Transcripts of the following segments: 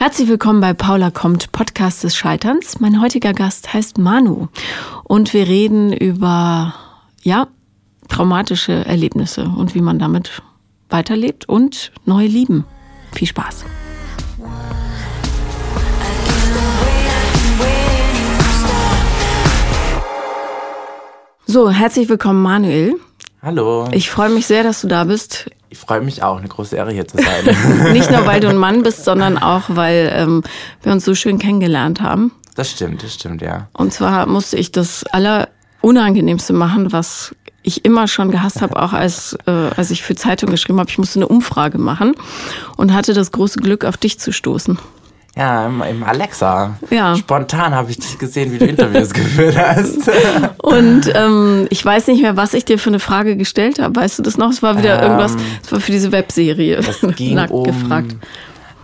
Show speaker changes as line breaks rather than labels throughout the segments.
Herzlich willkommen bei Paula kommt, Podcast des Scheiterns. Mein heutiger Gast heißt Manu und wir reden über, ja, traumatische Erlebnisse und wie man damit weiterlebt und neu lieben. Viel Spaß. So, herzlich willkommen, Manuel.
Hallo.
Ich freue mich sehr, dass du da bist.
Ich freue mich auch, eine große Ehre hier zu sein.
Nicht nur, weil du ein Mann bist, sondern auch, weil ähm, wir uns so schön kennengelernt haben.
Das stimmt, das stimmt, ja.
Und zwar musste ich das Allerunangenehmste machen, was ich immer schon gehasst habe, auch als, äh, als ich für Zeitung geschrieben habe. Ich musste eine Umfrage machen und hatte das große Glück, auf dich zu stoßen.
Ja, im, im Alexa.
Ja.
Spontan habe ich dich gesehen, wie du Interviews geführt hast.
Und ähm, ich weiß nicht mehr, was ich dir für eine Frage gestellt habe. Weißt du das noch? Es war wieder
Ähm,
irgendwas, es war für diese Webserie.
Es ging
Nackt
um,
gefragt.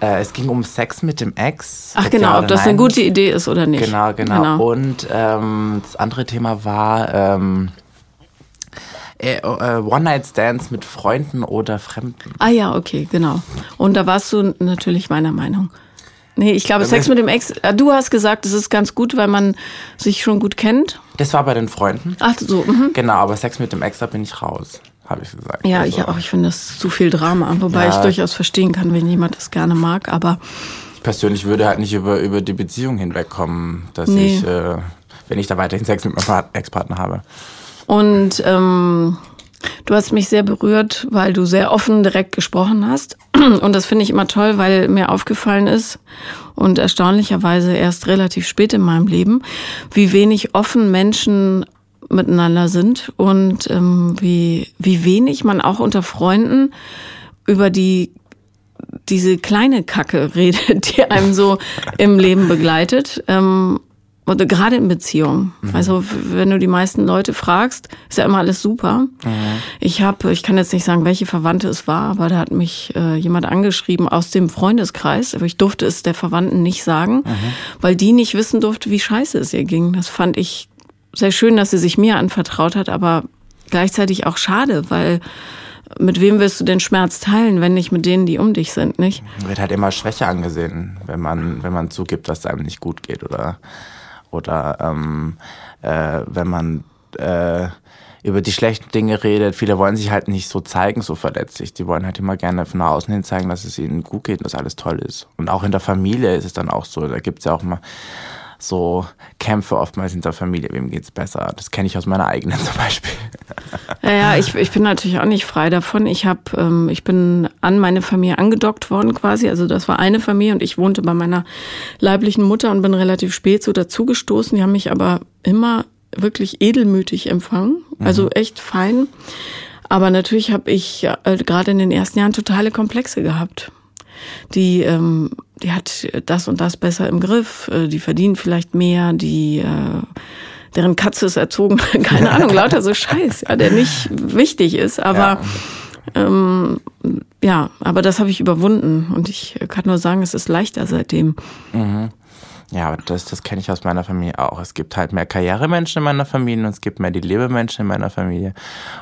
Äh, es ging um Sex mit dem Ex.
Ach genau,
ja
ob das eine
nein.
gute Idee ist oder nicht.
Genau, genau. Und ähm, das andere Thema war ähm, äh, äh, One-Night-Stands mit Freunden oder Fremden.
Ah ja, okay, genau. Und da warst du natürlich meiner Meinung. Nee, ich glaube, Sex mit dem Ex. äh, Du hast gesagt, es ist ganz gut, weil man sich schon gut kennt.
Das war bei den Freunden.
Ach so, mhm.
Genau, aber Sex mit dem Ex, da bin ich raus, habe ich gesagt.
Ja,
Also,
ich auch. Ich finde das zu viel Drama, wobei
Ja.
ich durchaus verstehen kann, wenn jemand das gerne mag. Aber
Ich persönlich würde halt nicht über, über die Beziehung hinwegkommen, dass
Nee.
ich, äh, wenn ich da weiterhin Sex mit meinem Part- Ex-Partner habe.
und ähm, du hast mich sehr berührt, weil du sehr offen direkt gesprochen hast. Und das finde ich immer toll, weil mir aufgefallen ist und erstaunlicherweise erst relativ spät in meinem Leben, wie wenig offen Menschen miteinander sind und ähm, wie, wie wenig man auch unter Freunden über die diese kleine Kacke redet, die einem so im Leben begleitet. Ähm, und gerade in Beziehungen. Also wenn du die meisten Leute fragst, ist ja immer alles super. Ich habe, ich kann jetzt nicht sagen, welche Verwandte es war, aber da hat mich äh, jemand angeschrieben aus dem Freundeskreis, aber ich durfte es der Verwandten nicht sagen, weil die nicht wissen durfte, wie scheiße es ihr ging. Das fand ich sehr schön, dass sie sich mir anvertraut hat, aber gleichzeitig auch schade, weil mit wem wirst du den Schmerz teilen, wenn nicht mit denen, die um dich sind, nicht?
Wird halt immer Schwäche angesehen, wenn man, wenn man zugibt, dass es einem nicht gut geht oder, oder ähm, äh, wenn man äh, über die schlechten Dinge redet. Viele wollen sich halt nicht so zeigen, so verletzlich. Die wollen halt immer gerne von außen hin zeigen, dass es ihnen gut geht und dass alles toll ist. Und auch in der Familie ist es dann auch so. Da gibt es ja auch mal so Kämpfe oftmals in der Familie. Wem geht's besser? Das kenne ich aus meiner eigenen zum Beispiel.
Ja, ja, ich, ich bin natürlich auch nicht frei davon. Ich habe, ähm, ich bin an meine Familie angedockt worden quasi. Also das war eine Familie und ich wohnte bei meiner leiblichen Mutter und bin relativ spät so dazugestoßen. Die haben mich aber immer wirklich edelmütig empfangen, also echt fein. Aber natürlich habe ich äh, gerade in den ersten Jahren totale Komplexe gehabt. Die, ähm, die hat das und das besser im Griff, äh, die verdienen vielleicht mehr, die äh, deren Katze ist erzogen, keine Ahnung, lauter so Scheiß, ja, der nicht wichtig ist, aber ähm, ja, aber das habe ich überwunden. Und ich kann nur sagen, es ist leichter seitdem.
Ja, aber das, das kenne ich aus meiner Familie auch. Es gibt halt mehr Karrieremenschen in meiner Familie und es gibt mehr die Lebemenschen in meiner Familie.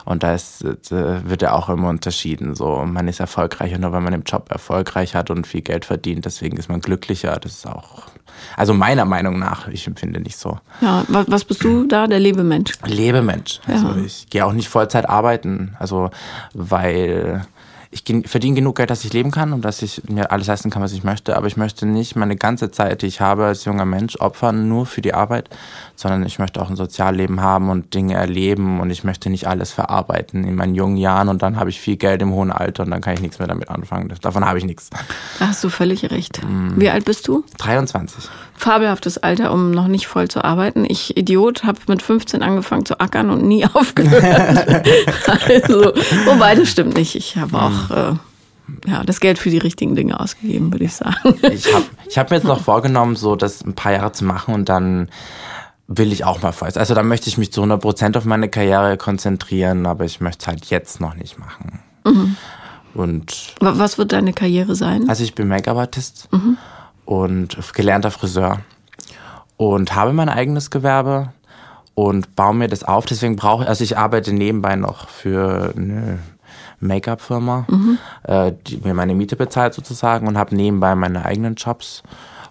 Und da ist, äh, wird ja auch immer unterschieden. So, man ist erfolgreicher nur, wenn man im Job erfolgreich hat und viel Geld verdient. Deswegen ist man glücklicher. Das ist auch, also meiner Meinung nach, ich empfinde nicht so.
Ja, was, was bist du da, der Lebemensch?
Lebemensch. Also
Ja.
ich gehe auch nicht Vollzeit arbeiten. Also, weil ich verdiene genug Geld, dass ich leben kann und dass ich mir alles leisten kann, was ich möchte. Aber ich möchte nicht meine ganze Zeit, die ich habe als junger Mensch, opfern nur für die Arbeit, sondern ich möchte auch ein Sozialleben haben und Dinge erleben und ich möchte nicht alles verarbeiten in meinen jungen Jahren und dann habe ich viel Geld im hohen Alter und dann kann ich nichts mehr damit anfangen. Davon habe ich nichts.
Da hast du völlig recht. Wie alt bist du?
23.
Fabelhaftes Alter, um noch nicht voll zu arbeiten. Ich, Idiot, habe mit 15 angefangen zu ackern und nie aufgehört. also, wobei, das stimmt nicht. Ich habe auch äh, ja, das Geld für die richtigen Dinge ausgegeben, würde ich sagen.
Ich habe ich hab mir jetzt noch vorgenommen, so das ein paar Jahre zu machen und dann will ich auch mal Vollzeit. Also dann möchte ich mich zu 100% auf meine Karriere konzentrieren, aber ich möchte es halt jetzt noch nicht machen. Und
Wa- Was wird deine Karriere sein?
also ich bin Make-up-Artist und gelernter Friseur und habe mein eigenes Gewerbe und baue mir das auf. Deswegen brauche ich, also ich arbeite nebenbei noch für eine Make-up-Firma, äh, die mir meine Miete bezahlt sozusagen und habe nebenbei meine eigenen Jobs.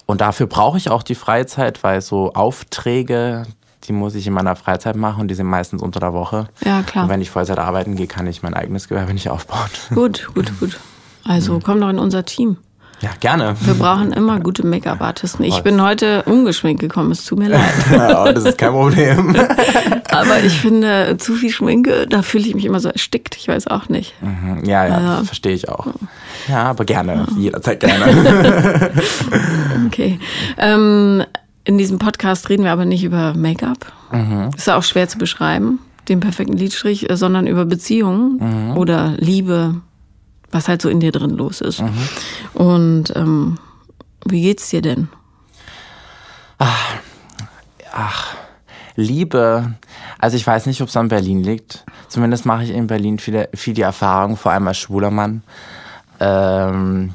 Und dafür brauche ich auch die Freizeit, weil so Aufträge, die muss ich in meiner Freizeit machen und die sind meistens unter der Woche.
Ja, klar.
Und wenn ich Vollzeit arbeiten gehe, kann ich mein eigenes Gewerbe nicht aufbauen.
Gut, gut, gut. Also komm doch in unser Team.
Ja, gerne.
Wir brauchen immer gute Make-up-Artisten. Ich bin heute ungeschminkt gekommen, es tut mir leid.
Ja, das ist kein Problem.
Aber ich finde, zu viel Schminke, da fühle ich mich immer so erstickt. Ich weiß auch nicht.
Ja, ja,
Ja.
verstehe ich auch. Ja, aber gerne. Jederzeit gerne.
Okay. Ähm, in diesem Podcast reden wir aber nicht über Make-up. Ist ja auch schwer zu beschreiben, den perfekten Lidstrich, äh, sondern über Beziehungen oder Liebe, was halt so in dir drin los ist. Und ähm, wie geht's dir denn?
Liebe, also ich weiß nicht, ob es an Berlin liegt. Zumindest mache ich in Berlin viele, viel die Erfahrung, vor allem als schwuler Mann, ähm,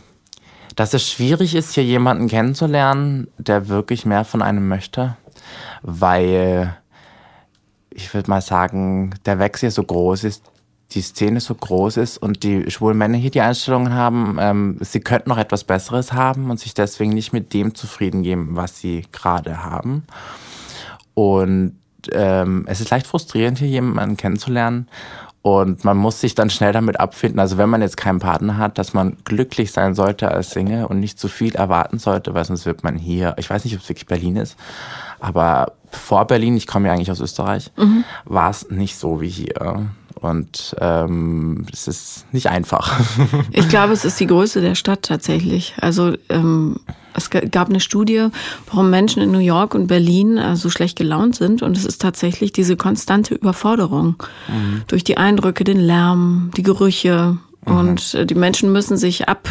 dass es schwierig ist, hier jemanden kennenzulernen, der wirklich mehr von einem möchte, weil ich würde mal sagen, der Wechsel hier so groß ist, die Szene so groß ist und die schwulen Männer hier die Einstellungen haben, ähm, sie könnten noch etwas Besseres haben und sich deswegen nicht mit dem zufrieden geben, was sie gerade haben. Und ähm, es ist leicht frustrierend, hier jemanden kennenzulernen. Und man muss sich dann schnell damit abfinden, also wenn man jetzt keinen Partner hat, dass man glücklich sein sollte als Single und nicht zu viel erwarten sollte, weil sonst wird man hier, ich weiß nicht, ob es wirklich Berlin ist, aber vor Berlin, ich komme ja eigentlich aus Österreich, war es nicht so wie hier. Und ähm, es ist nicht einfach.
Ich glaube, es ist die Größe der Stadt tatsächlich. Also ähm, es gab eine Studie, warum Menschen in New York und Berlin äh, so schlecht gelaunt sind. Und es ist tatsächlich diese konstante Überforderung durch die Eindrücke, den Lärm, die Gerüche. Und äh, die Menschen müssen sich ab,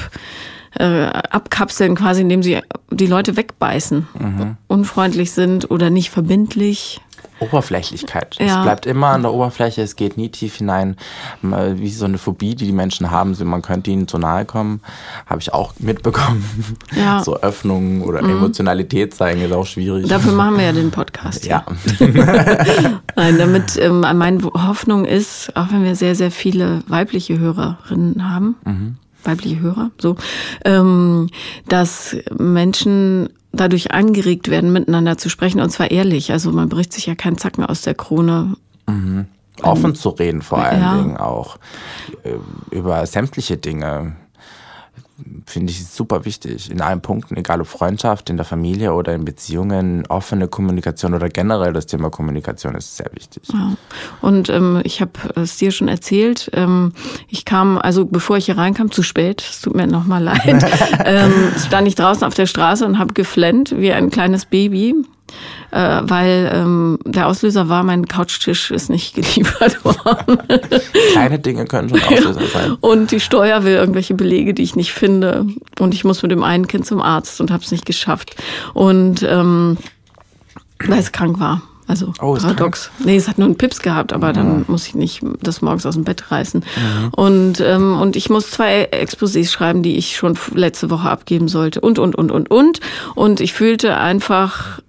äh, abkapseln, quasi, indem sie die Leute wegbeißen, unfreundlich sind oder nicht verbindlich.
Oberflächlichkeit.
Ja.
Es bleibt immer an der Oberfläche, es geht nie tief hinein. Wie so eine Phobie, die die Menschen haben, so man könnte ihnen zu nahe kommen, habe ich auch mitbekommen.
Ja.
So Öffnung oder Emotionalität zeigen ist auch schwierig.
Dafür machen wir ja den Podcast.
ja.
Nein, damit ähm, meine Hoffnung ist, auch wenn wir sehr, sehr viele weibliche Hörerinnen haben, weibliche Hörer, so, ähm, dass Menschen dadurch angeregt werden, miteinander zu sprechen und zwar ehrlich. Also man bricht sich ja keinen Zacken aus der Krone.
Offen zu reden vor allen
Ja.
Dingen auch. äh, Über sämtliche Dinge. Finde ich super wichtig. In allen Punkten, egal ob Freundschaft, in der Familie oder in Beziehungen, offene Kommunikation oder generell das Thema Kommunikation ist sehr wichtig.
Ja. Und ähm, ich habe es dir schon erzählt. Ähm, ich kam, also bevor ich hier reinkam, zu spät. Es tut mir nochmal leid. ähm, stand ich draußen auf der Straße und habe geflennt wie ein kleines Baby. Äh, weil ähm, der Auslöser war, mein Couchtisch ist nicht geliefert worden.
Kleine Dinge können schon Auslöser sein.
Und die Steuer will irgendwelche Belege, die ich nicht finde. Und ich muss mit dem einen Kind zum Arzt und habe es nicht geschafft. Und ähm, weil es krank war. Also
Oh,
paradox. Nee, es hat nur einen Pips gehabt, aber dann muss ich nicht das morgens aus dem Bett reißen. Und, ähm, und ich muss zwei Exposés schreiben, die ich schon letzte Woche abgeben sollte. Und, und, und, und, und. Und ich fühlte einfach,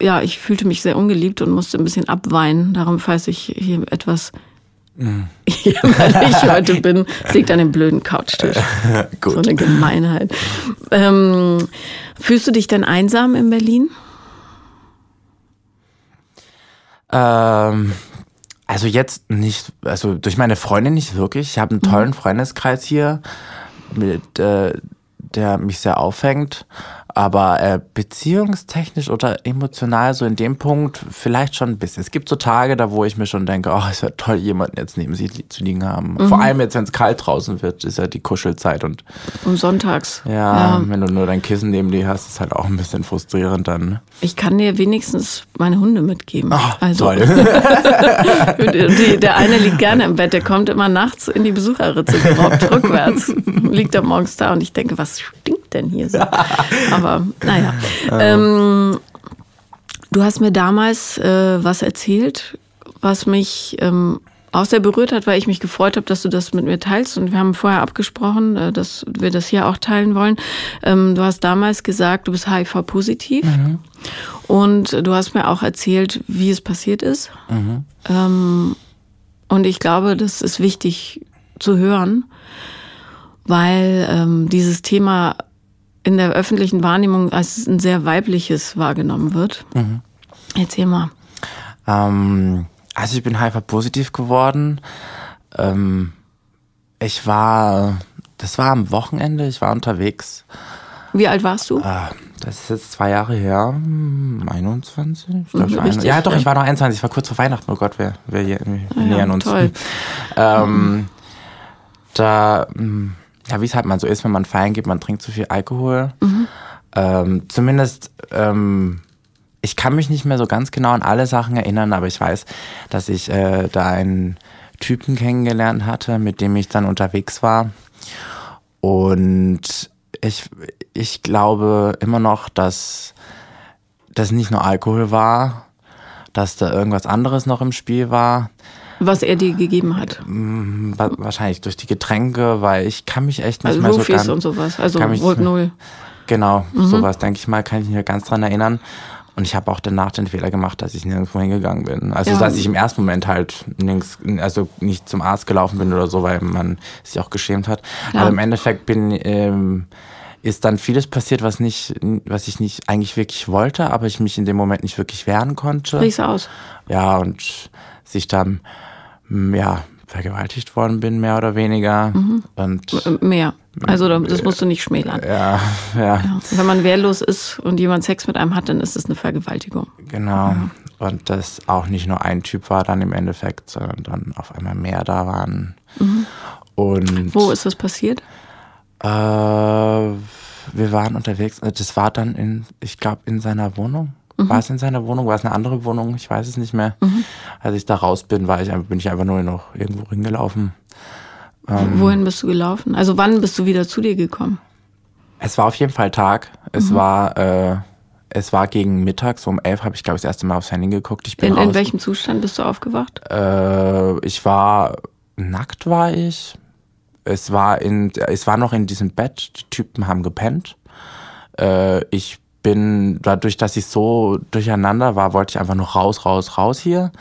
ja, ich fühlte mich sehr ungeliebt und musste ein bisschen abweinen. Darum, falls ich hier etwas jämmerlich heute bin, es liegt an dem blöden Couchtisch.
Gut.
So eine Gemeinheit. Ähm, fühlst du dich denn einsam in Berlin?
Ähm, also jetzt nicht, also durch meine Freundin nicht wirklich. Ich habe einen tollen Freundeskreis hier, mit, äh, der mich sehr aufhängt. Aber äh, beziehungstechnisch oder emotional so in dem Punkt vielleicht schon ein bisschen. Es gibt so Tage, da wo ich mir schon denke, oh, es wäre toll, jemanden jetzt neben sich li- zu liegen haben. Vor allem jetzt, wenn es kalt draußen wird, ist ja die Kuschelzeit und
Um sonntags.
ja, wenn du nur dein Kissen neben dir hast, ist halt auch ein bisschen frustrierend dann.
Ich kann dir wenigstens meine Hunde mitgeben. also
Toll.
Die, der eine liegt gerne im Bett, der kommt immer nachts in die Besucherritze gerobbt, rückwärts. Liegt er morgens da und ich denke, was stinkt denn hier so? Aber naja. Ähm, du hast mir damals äh, was erzählt, was mich ähm, auch sehr berührt hat, weil ich mich gefreut habe, dass du das mit mir teilst. Und wir haben vorher abgesprochen, äh, dass wir das hier auch teilen wollen. Ähm, du hast damals gesagt, du bist HIV-positiv. Und du hast mir auch erzählt, wie es passiert ist. Ähm, und ich glaube, das ist wichtig zu hören, weil ähm, dieses Thema in der öffentlichen Wahrnehmung als ein sehr weibliches wahrgenommen wird. Mhm. Erzähl mal.
Ähm, also ich bin HIV-positiv geworden. Ähm, ich war, das war am Wochenende, ich war unterwegs.
Wie alt warst du?
Äh, das ist jetzt zwei Jahre her, 21? Ich glaub, mhm, richtig, ja, doch, ich war noch 21, ich war kurz vor Weihnachten. Oh Gott, wir, wir, wir ja, nähern uns. Toll. ähm, mhm. Da, hm, ja, wie es halt mal so ist, wenn man feiern geht, man trinkt zu viel Alkohol. Mhm. Ähm, zumindest, ähm, ich kann mich nicht mehr so ganz genau an alle Sachen erinnern, aber ich weiß, dass ich äh, da einen Typen kennengelernt hatte, mit dem ich dann unterwegs war. Und ich, ich glaube immer noch, dass das nicht nur Alkohol war, dass da irgendwas anderes noch im Spiel war.
Was er dir gegeben hat?
Mm, wahrscheinlich durch die Getränke, weil ich kann mich echt nicht
also
mehr
Rufis
so ganz...
und sowas, also Volt Null.
Genau, mhm. sowas denke ich mal, kann ich mich ganz dran erinnern. Und ich habe auch danach den Fehler gemacht, dass ich nirgendwo hingegangen bin. Also, ja. dass ich im ersten Moment halt nirgends, also nicht zum Arzt gelaufen bin oder so, weil man sich auch geschämt hat. Ja. Aber im Endeffekt bin, ähm, ist dann vieles passiert, was nicht, was ich nicht eigentlich wirklich wollte, aber ich mich in dem Moment nicht wirklich wehren konnte.
Sprich's aus.
Ja, und sich dann, ja, vergewaltigt worden bin, mehr oder weniger. Mhm. Und
mehr. Also das musst du nicht schmälern.
Ja, ja, ja.
Wenn man wehrlos ist und jemand Sex mit einem hat, dann ist es eine Vergewaltigung.
Genau. Ja. Und das auch nicht nur ein Typ war dann im Endeffekt, sondern dann auf einmal mehr da waren. Mhm. Und
Wo ist das passiert?
Äh, wir waren unterwegs. Das war dann in, ich glaube, in seiner Wohnung. Mhm. War es in seiner Wohnung? War es eine andere Wohnung? Ich weiß es nicht mehr. Mhm. Als ich da raus bin, war ich, bin ich einfach nur noch irgendwo hingelaufen.
Ähm, Wohin bist du gelaufen? Also wann bist du wieder zu dir gekommen?
Es war auf jeden Fall Tag. Es mhm. war äh, es war gegen Mittag, so um elf habe ich glaube ich das erste Mal aufs Handy geguckt. Ich bin
in, in welchem Zustand bist du aufgewacht?
Äh, ich war nackt war ich. Es war in es war noch in diesem Bett. Die Typen haben gepennt. Äh, ich bin dadurch, dass ich so durcheinander war, wollte ich einfach nur raus, raus, raus hier.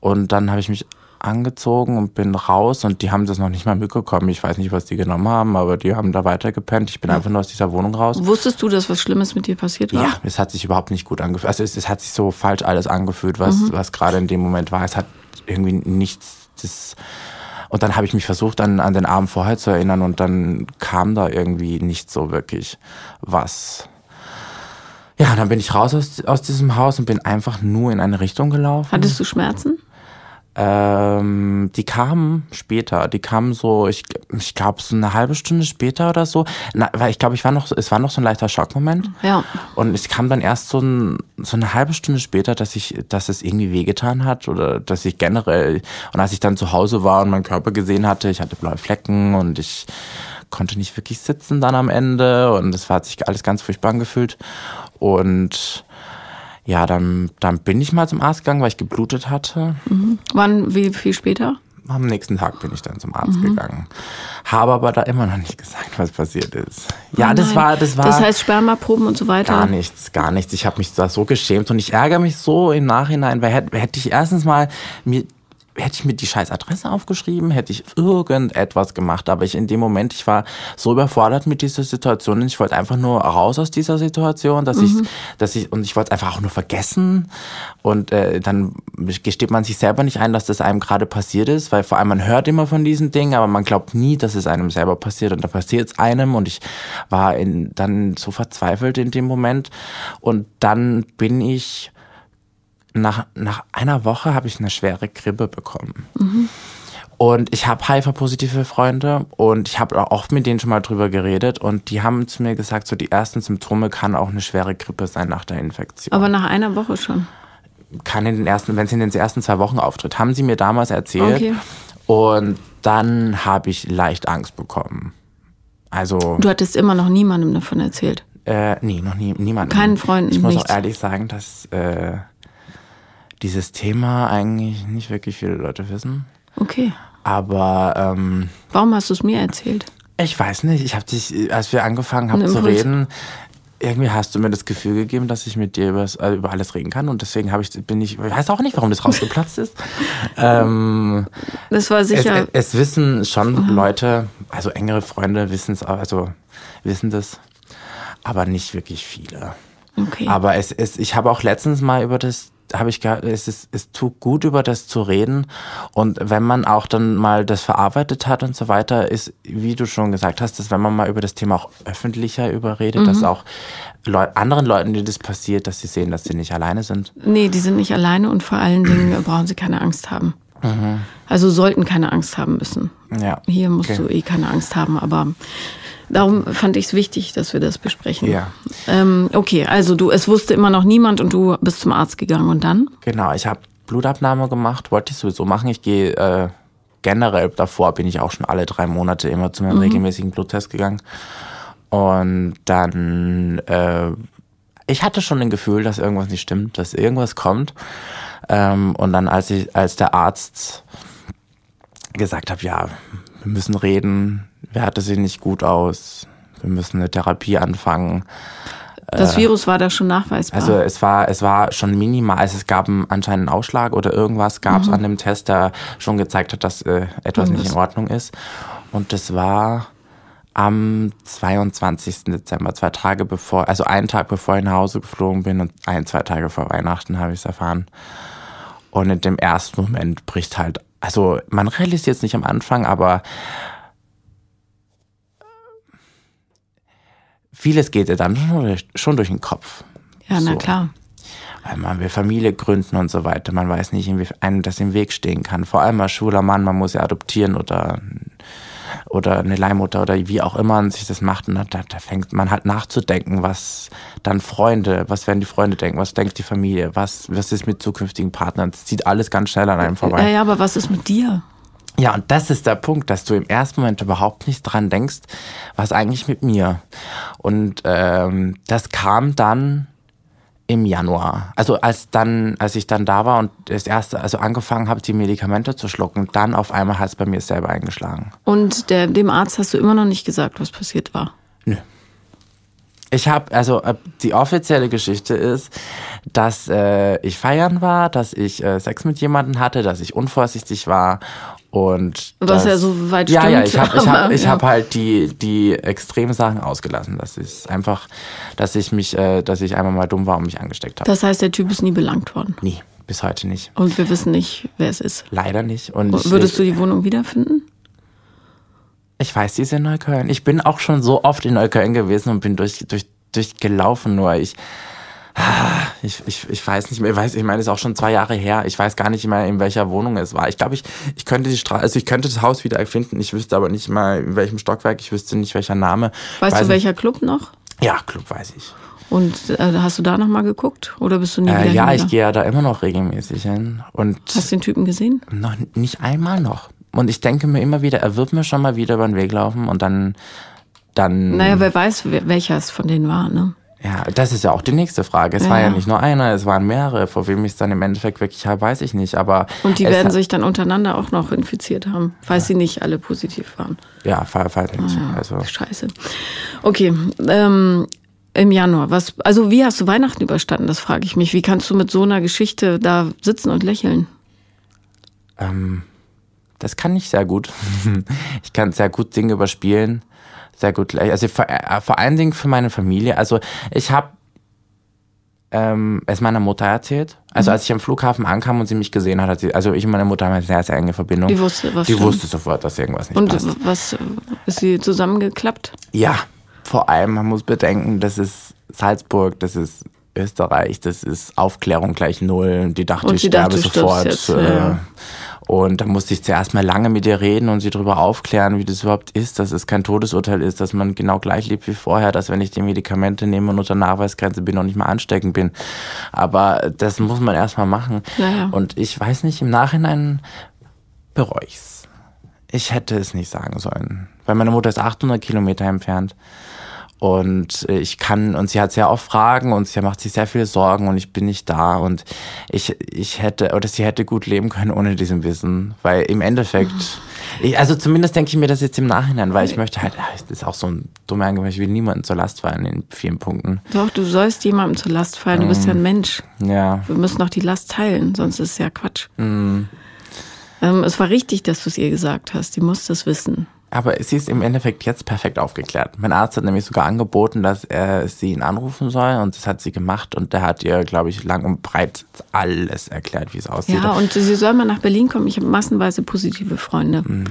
Und dann habe ich mich angezogen und bin raus und die haben das noch nicht mal mitbekommen. Ich weiß nicht, was die genommen haben, aber die haben da weiter gepennt. Ich bin einfach nur aus dieser Wohnung raus.
Wusstest du, dass was Schlimmes mit dir passiert war?
Ja, es hat sich überhaupt nicht gut angefühlt. Also es, es hat sich so falsch alles angefühlt, was, mhm. was gerade in dem Moment war. Es hat irgendwie nichts, das, und dann habe ich mich versucht, an, an den Abend vorher zu erinnern und dann kam da irgendwie nicht so wirklich was ja, dann bin ich raus aus, aus diesem Haus und bin einfach nur in eine Richtung gelaufen.
Hattest du Schmerzen?
Ähm, die kamen später. Die kamen so, ich, ich glaube, so eine halbe Stunde später oder so. Na, weil ich glaube, ich war noch, es war noch so ein leichter Schockmoment.
Ja.
Und es kam dann erst so, ein, so eine halbe Stunde später, dass ich, dass es irgendwie wehgetan hat oder dass ich generell, und als ich dann zu Hause war und meinen Körper gesehen hatte, ich hatte blaue Flecken und ich konnte nicht wirklich sitzen dann am Ende und es hat sich alles ganz furchtbar angefühlt. Und ja, dann, dann bin ich mal zum Arzt gegangen, weil ich geblutet hatte.
Mhm. Wann, wie viel später?
Am nächsten Tag bin ich dann zum Arzt mhm. gegangen. Habe aber da immer noch nicht gesagt, was passiert ist. Ja, oh das war, das war.
Das heißt Spermaproben und so weiter?
Gar nichts, gar nichts. Ich habe mich da so geschämt und ich ärgere mich so im Nachhinein, weil hätte, hätte ich erstens mal mir hätte ich mir die scheiß Adresse aufgeschrieben, hätte ich irgendetwas gemacht. Aber ich in dem Moment, ich war so überfordert mit dieser Situation. Ich wollte einfach nur raus aus dieser Situation, dass mhm. ich, dass ich, und ich wollte es einfach auch nur vergessen. Und äh, dann gesteht man sich selber nicht ein, dass das einem gerade passiert ist, weil vor allem man hört immer von diesen Dingen, aber man glaubt nie, dass es einem selber passiert. Und da passiert es einem und ich war in, dann so verzweifelt in dem Moment. Und dann bin ich nach, nach einer Woche habe ich eine schwere Grippe bekommen. Mhm. Und ich habe HIV-positive Freunde und ich habe auch mit denen schon mal drüber geredet und die haben zu mir gesagt, so die ersten Symptome kann auch eine schwere Grippe sein nach der Infektion.
Aber nach einer Woche schon?
Kann in den ersten, wenn es in den ersten zwei Wochen auftritt, haben sie mir damals erzählt. Okay. Und dann habe ich leicht Angst bekommen. Also.
Du hattest immer noch niemandem davon erzählt?
Äh, nee, noch nie, niemandem.
Keinen Freunden.
Ich muss nichts. auch ehrlich sagen, dass äh, dieses Thema eigentlich nicht wirklich viele Leute wissen.
Okay.
Aber ähm,
warum hast du es mir erzählt?
Ich weiß nicht. Ich habe dich, als wir angefangen haben zu reden, irgendwie hast du mir das Gefühl gegeben, dass ich mit dir über, äh, über alles reden kann und deswegen habe ich bin ich weiß auch nicht, warum das rausgeplatzt ist. ähm,
das war sicher.
Es, es wissen schon mhm. Leute, also engere Freunde wissen es, also wissen das, aber nicht wirklich viele. Okay. Aber es ist, ich habe auch letztens mal über das habe ich gehört, es, ist, es tut gut, über das zu reden. Und wenn man auch dann mal das verarbeitet hat und so weiter, ist, wie du schon gesagt hast, dass wenn man mal über das Thema auch öffentlicher überredet, mhm. dass auch Leu anderen Leuten, die das passiert, dass sie sehen, dass sie nicht alleine sind.
Nee, die sind nicht alleine und vor allen Dingen brauchen sie keine Angst haben. Mhm. Also sollten keine Angst haben müssen. Ja. Hier musst okay. du eh keine Angst haben, aber Darum fand ich es wichtig, dass wir das besprechen. Ja. Ähm, okay, also du, es wusste immer noch niemand und du bist zum Arzt gegangen und dann?
Genau, ich habe Blutabnahme gemacht, wollte ich sowieso machen. Ich gehe äh, generell davor bin ich auch schon alle drei Monate immer zu meinem mhm. regelmäßigen Bluttest gegangen. Und dann, äh, ich hatte schon ein Gefühl, dass irgendwas nicht stimmt, dass irgendwas kommt. Ähm, und dann, als ich, als der Arzt gesagt hat, ja, wir müssen reden, wer hatte sie nicht gut aus, wir müssen eine Therapie anfangen.
Das äh, Virus war da schon nachweisbar.
Also es war, es war schon minimal, also es gab anscheinend einen Ausschlag oder irgendwas gab es mhm. an dem Test, der schon gezeigt hat, dass äh, etwas nicht in Ordnung ist. Und das war am 22. Dezember, zwei Tage bevor, also einen Tag bevor ich nach Hause geflogen bin und ein, zwei Tage vor Weihnachten habe ich es erfahren. Und in dem ersten Moment bricht halt, also man realisiert es nicht am Anfang, aber vieles geht ja dann schon durch, schon durch den Kopf.
Ja, na so. klar.
Weil man will Familie gründen und so weiter. Man weiß nicht, wie einem das im Weg stehen kann. Vor allem als schwuler Mann, man muss ja adoptieren oder, oder eine Leihmutter oder wie auch immer man sich das macht. Und da, da fängt man halt nachzudenken, was dann Freunde, was werden die Freunde denken, was denkt die Familie, was, was ist mit zukünftigen Partnern. Das zieht alles ganz schnell an einem vorbei.
Ja, ja, aber was ist mit dir?
Ja, und das ist der Punkt, dass du im ersten Moment überhaupt nicht dran denkst, was eigentlich mit mir. Und ähm, das kam dann im Januar. Also als dann, als ich dann da war und das erste, also angefangen habe, die Medikamente zu schlucken, dann auf einmal hat es bei mir selber eingeschlagen.
Und der, dem Arzt hast du immer noch nicht gesagt, was passiert war?
Nö. Ich habe, also äh, die offizielle Geschichte ist, dass äh, ich feiern war, dass ich äh, Sex mit jemandem hatte, dass ich unvorsichtig war und
was das, ja so weit
ja, stimmt. Ja, ich habe ich hab, ich ja. hab halt die, die extremen Sachen ausgelassen. Das ist einfach, dass ich mich, äh, dass ich einmal mal dumm war und mich angesteckt habe.
Das heißt, der Typ ist nie belangt worden?
Nie, bis heute nicht.
Und wir wissen nicht, wer es ist?
Leider nicht. Und
Würdest ich, du die Wohnung wiederfinden?
Ich weiß, die ist in Neukölln. Ich bin auch schon so oft in Neukölln gewesen und bin durch, durch, durchgelaufen, nur ich ich, ich, ich weiß nicht mehr, ich, weiß, ich meine, es ist auch schon zwei Jahre her. Ich weiß gar nicht mehr, in welcher Wohnung es war. Ich glaube, ich, ich könnte die Straße, also ich könnte das Haus wieder erfinden. Ich wüsste aber nicht mal, in welchem Stockwerk, ich wüsste nicht, welcher Name.
Weißt
weiß
du, welcher Club noch?
Ja, Club weiß ich.
Und äh, hast du da nochmal geguckt? Oder bist du nie
äh,
wieder
Ja, ich gehe ja da immer noch regelmäßig hin. Und
hast du den Typen gesehen?
Noch nicht einmal noch. Und ich denke mir immer wieder, er wird mir schon mal wieder über den Weg laufen und dann. dann
naja, wer weiß, welcher es von denen war, ne?
Ja, das ist ja auch die nächste Frage. Es ja. war ja nicht nur einer, es waren mehrere. Vor wem ich es dann im Endeffekt wirklich habe, weiß ich nicht. Aber
Und die werden sich dann untereinander auch noch infiziert haben, falls ja. sie nicht alle positiv waren.
Ja, falls nicht.
Ah, also. Scheiße. Okay, ähm, im Januar. Was, also wie hast du Weihnachten überstanden? Das frage ich mich. Wie kannst du mit so einer Geschichte da sitzen und lächeln?
Ähm, das kann ich sehr gut. ich kann sehr gut Dinge überspielen sehr gut. Also vor, äh, vor allen Dingen für meine Familie. Also ich habe ähm, es meiner Mutter erzählt. Also mhm. als ich am Flughafen ankam und sie mich gesehen hat, hat sie, also ich und meine Mutter haben eine sehr, sehr enge Verbindung.
Die wusste, was
Die stimmt. wusste sofort, dass irgendwas nicht
und
passt.
Und was ist sie zusammengeklappt?
Ja, vor allem, man muss bedenken, das ist Salzburg, das ist Österreich, das ist Aufklärung gleich null. Die dachte, und ich sterbe dachte, sofort. Jetzt, äh, ja. Und da musste ich zuerst mal lange mit ihr reden und sie darüber aufklären, wie das überhaupt ist, dass es kein Todesurteil ist, dass man genau gleich lebt wie vorher, dass wenn ich die Medikamente nehme und unter Nachweisgrenze bin und nicht mal ansteckend bin. Aber das muss man erst mal machen. Naja. Und ich weiß nicht, im Nachhinein bereue ich's. Ich hätte es nicht sagen sollen. Weil meine Mutter ist 800 Kilometer entfernt. Und ich kann, und sie hat sehr oft Fragen und sie macht sich sehr viele Sorgen und ich bin nicht da und ich, ich hätte, oder sie hätte gut leben können ohne diesem Wissen, weil im Endeffekt. Ich, also zumindest denke ich mir das jetzt im Nachhinein, weil ich möchte halt, ah, das ist auch so ein dummer Angebot, ich will niemanden zur Last fallen in vielen Punkten.
Doch, du sollst jemandem zur Last fallen, du bist ja ein Mensch.
Ja.
Wir müssen doch die Last teilen, sonst ist es ja Quatsch.
Mhm.
Ähm, es war richtig, dass du es ihr gesagt hast. Die muss das wissen.
Aber sie ist im Endeffekt jetzt perfekt aufgeklärt. Mein Arzt hat nämlich sogar angeboten, dass er sie ihn anrufen soll und das hat sie gemacht und der hat ihr, glaube ich, lang und breit alles erklärt, wie es aussieht.
Ja, und sie soll mal nach Berlin kommen. Ich habe massenweise positive Freunde.
Mhm.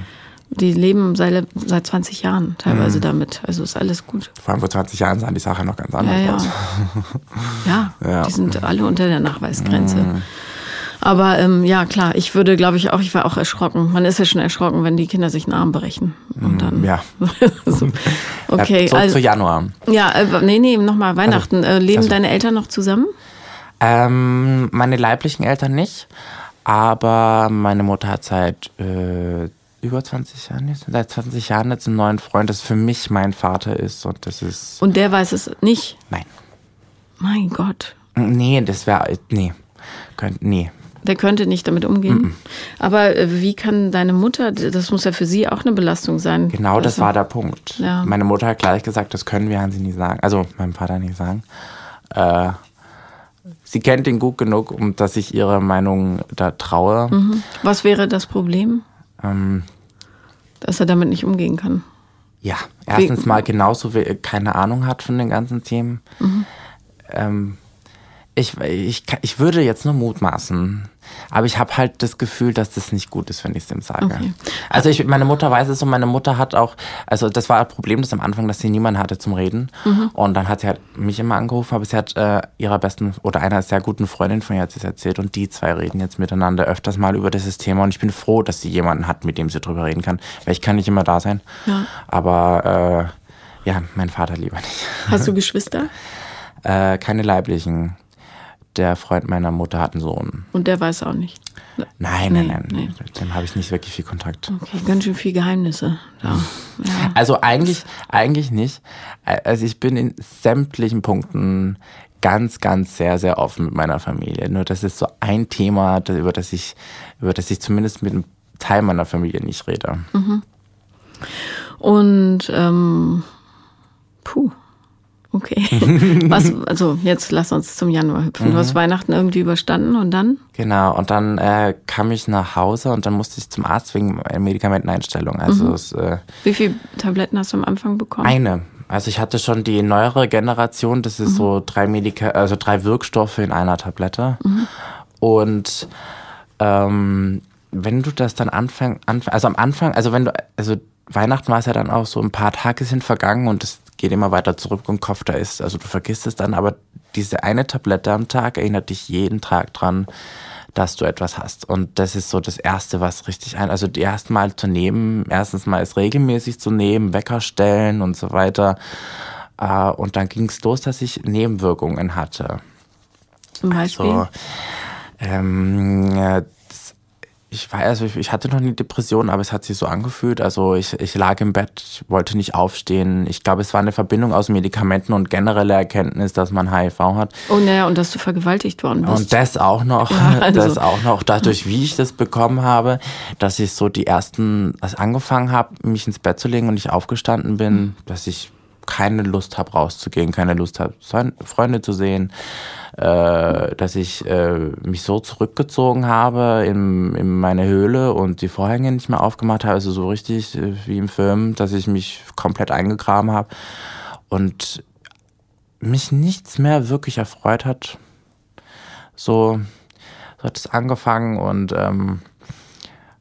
Die leben seit, seit 20 Jahren teilweise damit. Also ist alles gut.
Vor allem vor 20 Jahren sah die Sache noch ganz anders
Ja, ja.
aus.
Ja,
Ja.
die sind alle unter der Nachweisgrenze.
Mhm.
Aber ähm, ja, klar, ich würde, glaube ich, auch, ich war auch erschrocken. Man ist ja schon erschrocken, wenn die Kinder sich einen Arm brechen. Und dann.
Mhm, Ja.
so. Okay,
so
also.
zu Januar.
Ja, äh, nee, nee, nochmal Weihnachten. äh, leben
also-
deine Eltern noch zusammen?
Ähm, meine leiblichen Eltern nicht, aber meine Mutter hat seit äh, über 20 Jahren, jetzt- seit 20 Jahren jetzt einen neuen Freund, das für mich mein Vater ist und das ist,
Und der weiß es nicht.
nein,
Mein Gott.
nee, das wäre, nee, könnt, nee.
Der könnte nicht damit umgehen. Aber äh, wie kann deine Mutter, das muss ja für sie auch eine Belastung sein.
Genau, das
Also,
war der Punkt.
Ja.
Meine Mutter hat gleich gesagt, das können wir Hansi nicht sagen, also meinem Vater nicht sagen. Äh, sie kennt ihn gut genug, um dass ich ihre Meinung da traue.
Mhm. Was wäre das Problem?
Ähm,
Dass er damit nicht umgehen kann.
Ja, erstens mal genauso wie er keine Ahnung hat von den ganzen Themen.
Mhm.
Ähm, ich, ich, ich würde jetzt nur mutmaßen, aber ich habe halt das Gefühl, dass das nicht gut ist, wenn ich es ihm sage.
Okay.
Also ich, meine Mutter weiß es und meine Mutter hat auch, also das war ein Problem das am Anfang, dass sie niemanden hatte zum Reden
Mhm.
und dann hat sie halt mich immer angerufen, aber sie hat äh, ihrer besten oder einer sehr guten Freundin von ihr hat es erzählt und die zwei reden jetzt miteinander öfters mal über dieses Thema und ich bin froh, dass sie jemanden hat, mit dem sie drüber reden kann, weil ich kann nicht immer da sein,
Ja.
aber äh, ja, mein Vater lieber nicht.
Hast du Geschwister?
Äh, keine leiblichen. Der Freund meiner Mutter hat einen Sohn.
Und der weiß auch nicht.
Nein, nein, nein.
nee.
Mit dem habe ich nicht wirklich viel Kontakt.
Okay, ganz schön viel Geheimnisse. Ja.
Also eigentlich, eigentlich nicht. Also ich bin in sämtlichen Punkten ganz, ganz sehr, sehr offen mit meiner Familie. Nur das ist so ein Thema, über das ich, über das ich zumindest mit einem Teil meiner Familie nicht rede.
Und ähm, puh. Okay. Was, also jetzt lass uns zum Januar hüpfen. Du hast Weihnachten irgendwie überstanden und dann?
Genau, und dann äh, kam ich nach Hause und dann musste ich zum Arzt wegen Medikamenteneinstellung. Also es, äh,
Wie viele Tabletten hast du am Anfang bekommen?
Eine. Also ich hatte schon die neuere Generation, das ist so drei Medika also drei Wirkstoffe in einer Tablette. Und ähm, wenn du das dann anfängst, anfang, also am Anfang, also wenn du, also Weihnachten war es ja dann auch so ein paar Tage sind vergangen und es geht immer weiter zurück und Kopf da ist. Also du vergisst es dann, aber diese eine Tablette am Tag erinnert dich jeden Tag dran, dass du etwas hast. Und das ist so das Erste, was richtig ein, also die ersten Mal zu nehmen, erstens mal es regelmäßig zu nehmen, Wecker stellen und so weiter. Äh, Und dann ging es los, dass ich Nebenwirkungen hatte.
Zum Beispiel?
So, ähm, das, ich war, also ich, ich hatte noch nie Depression, aber es hat sich so angefühlt. Also ich, ich lag im Bett, ich wollte nicht aufstehen. Ich glaube, es war eine Verbindung aus Medikamenten und generelle Erkenntnis, dass man HIV hat.
oh naja, und dass du vergewaltigt worden bist.
Und das auch noch,
Ja, also.
das auch noch dadurch, wie ich das bekommen habe, dass ich so die ersten, als angefangen habe, mich ins Bett zu legen und ich aufgestanden bin,
Mhm.
dass ich keine Lust habe rauszugehen, keine Lust habe Freunde zu sehen, äh, dass ich äh, mich so zurückgezogen habe in, in meine Höhle und die Vorhänge nicht mehr aufgemacht habe, also so richtig äh, wie im Film, dass ich mich komplett eingegraben habe und mich nichts mehr wirklich erfreut hat so, so hat es angefangen und ähm,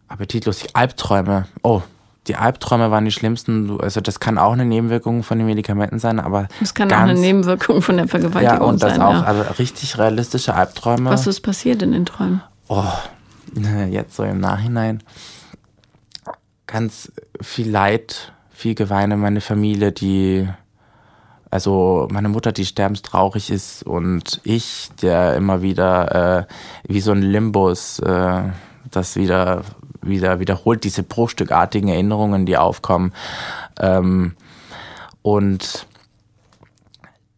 appetitlos. Die Albträume. Oh, die Albträume waren die schlimmsten. Also das kann auch eine Nebenwirkung von den Medikamenten sein, aber
das kann auch
ganz,
eine Nebenwirkung von der Vergewaltigung
ja und das
sein.
auch,
ja.
also richtig realistische Albträume.
Was ist passiert in den Träumen?
Oh, jetzt so im Nachhinein. Ganz viel Leid, viel Geweine, meine Familie, die, also meine Mutter, die sterbenstraurig ist und ich, der immer wieder äh, wie so ein Limbus, äh, das wieder, wieder wiederholt, diese bruchstückartigen Erinnerungen, die aufkommen. Ähm, und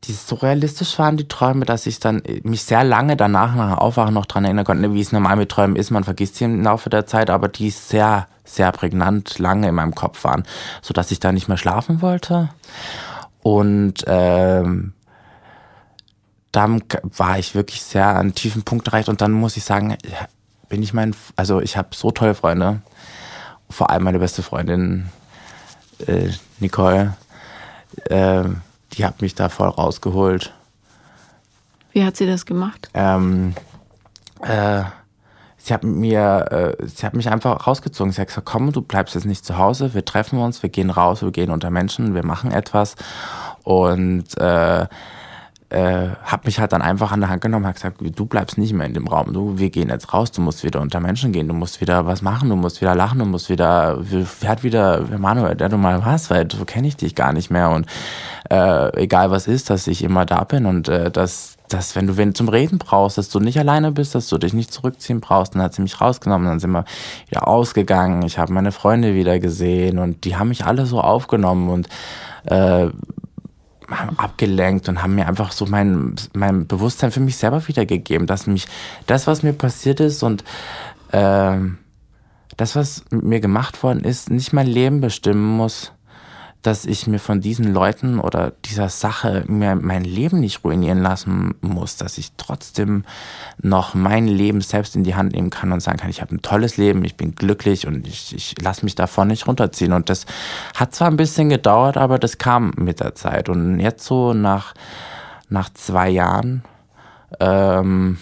die so realistisch waren, die Träume, dass ich dann mich sehr lange danach nach Aufwachen noch dran erinnern konnte, wie es normal mit Träumen ist. Man vergisst sie im Laufe der Zeit, aber die sehr, sehr prägnant lange in meinem Kopf waren, sodass ich da nicht mehr schlafen wollte. Und ähm, dann war ich wirklich sehr an tiefen Punkt erreicht und dann muss ich sagen, bin ich mein, also ich habe so tolle Freunde, vor allem meine beste Freundin äh, Nicole, äh, die hat mich da voll rausgeholt.
Wie hat sie das gemacht?
Ähm, äh, sie hat mir, äh, sie hat mich einfach rausgezogen. Sie hat gesagt, komm, du bleibst jetzt nicht zu Hause, wir treffen uns, wir gehen raus, wir gehen unter Menschen, wir machen etwas. Und äh, habe mich halt dann einfach an der Hand genommen, hat gesagt, du bleibst nicht mehr in dem Raum, du, wir gehen jetzt raus, du musst wieder unter Menschen gehen, du musst wieder was machen, du musst wieder lachen, du musst wieder, wer hat wieder, Manuel, der du mal was, weil so kenne ich dich gar nicht mehr und äh, egal was ist, dass ich immer da bin und äh, dass, dass wenn du wen zum Reden brauchst, dass du nicht alleine bist, dass du dich nicht zurückziehen brauchst, dann hat sie mich rausgenommen, dann sind wir wieder ausgegangen, ich habe meine Freunde wieder gesehen und die haben mich alle so aufgenommen und äh, abgelenkt und haben mir einfach so mein, mein Bewusstsein für mich selber wiedergegeben, dass mich das, was mir passiert ist und äh, das, was mit mir gemacht worden ist, nicht mein Leben bestimmen muss, dass ich mir von diesen Leuten oder dieser Sache mir mein Leben nicht ruinieren lassen muss, dass ich trotzdem noch mein Leben selbst in die Hand nehmen kann und sagen kann, ich habe ein tolles Leben, ich bin glücklich und ich, ich lasse mich davon nicht runterziehen. Und das hat zwar ein bisschen gedauert, aber das kam mit der Zeit. Und jetzt so nach, nach zwei Jahren, ähm,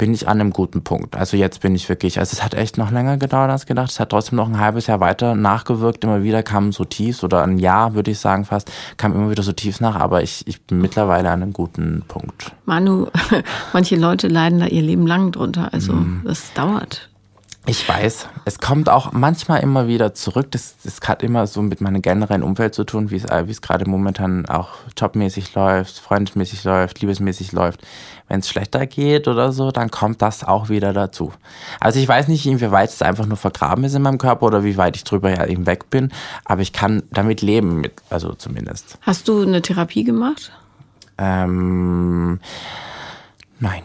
bin ich an einem guten Punkt. Also jetzt bin ich wirklich, also es hat echt noch länger gedauert als gedacht. Es hat trotzdem noch ein halbes Jahr weiter nachgewirkt. Immer wieder kamen so Tiefs oder ein Jahr, würde ich sagen fast, kam immer wieder so Tiefs nach. Aber ich, ich bin mittlerweile an einem guten Punkt.
Manu, manche Leute leiden da ihr Leben lang drunter. Also mm. das dauert.
Ich weiß, es kommt auch manchmal immer wieder zurück. Das, das hat immer so mit meinem generellen Umfeld zu tun, wie es, äh, wie es gerade momentan auch jobmäßig läuft, freundesmäßig läuft, liebesmäßig läuft. Wenn es schlechter geht oder so, dann kommt das auch wieder dazu. Also ich weiß nicht, inwieweit es einfach nur vergraben ist in meinem Körper oder wie weit ich drüber ja eben weg bin, aber ich kann damit leben, mit, also zumindest.
Hast du eine Therapie gemacht?
Ähm, nein.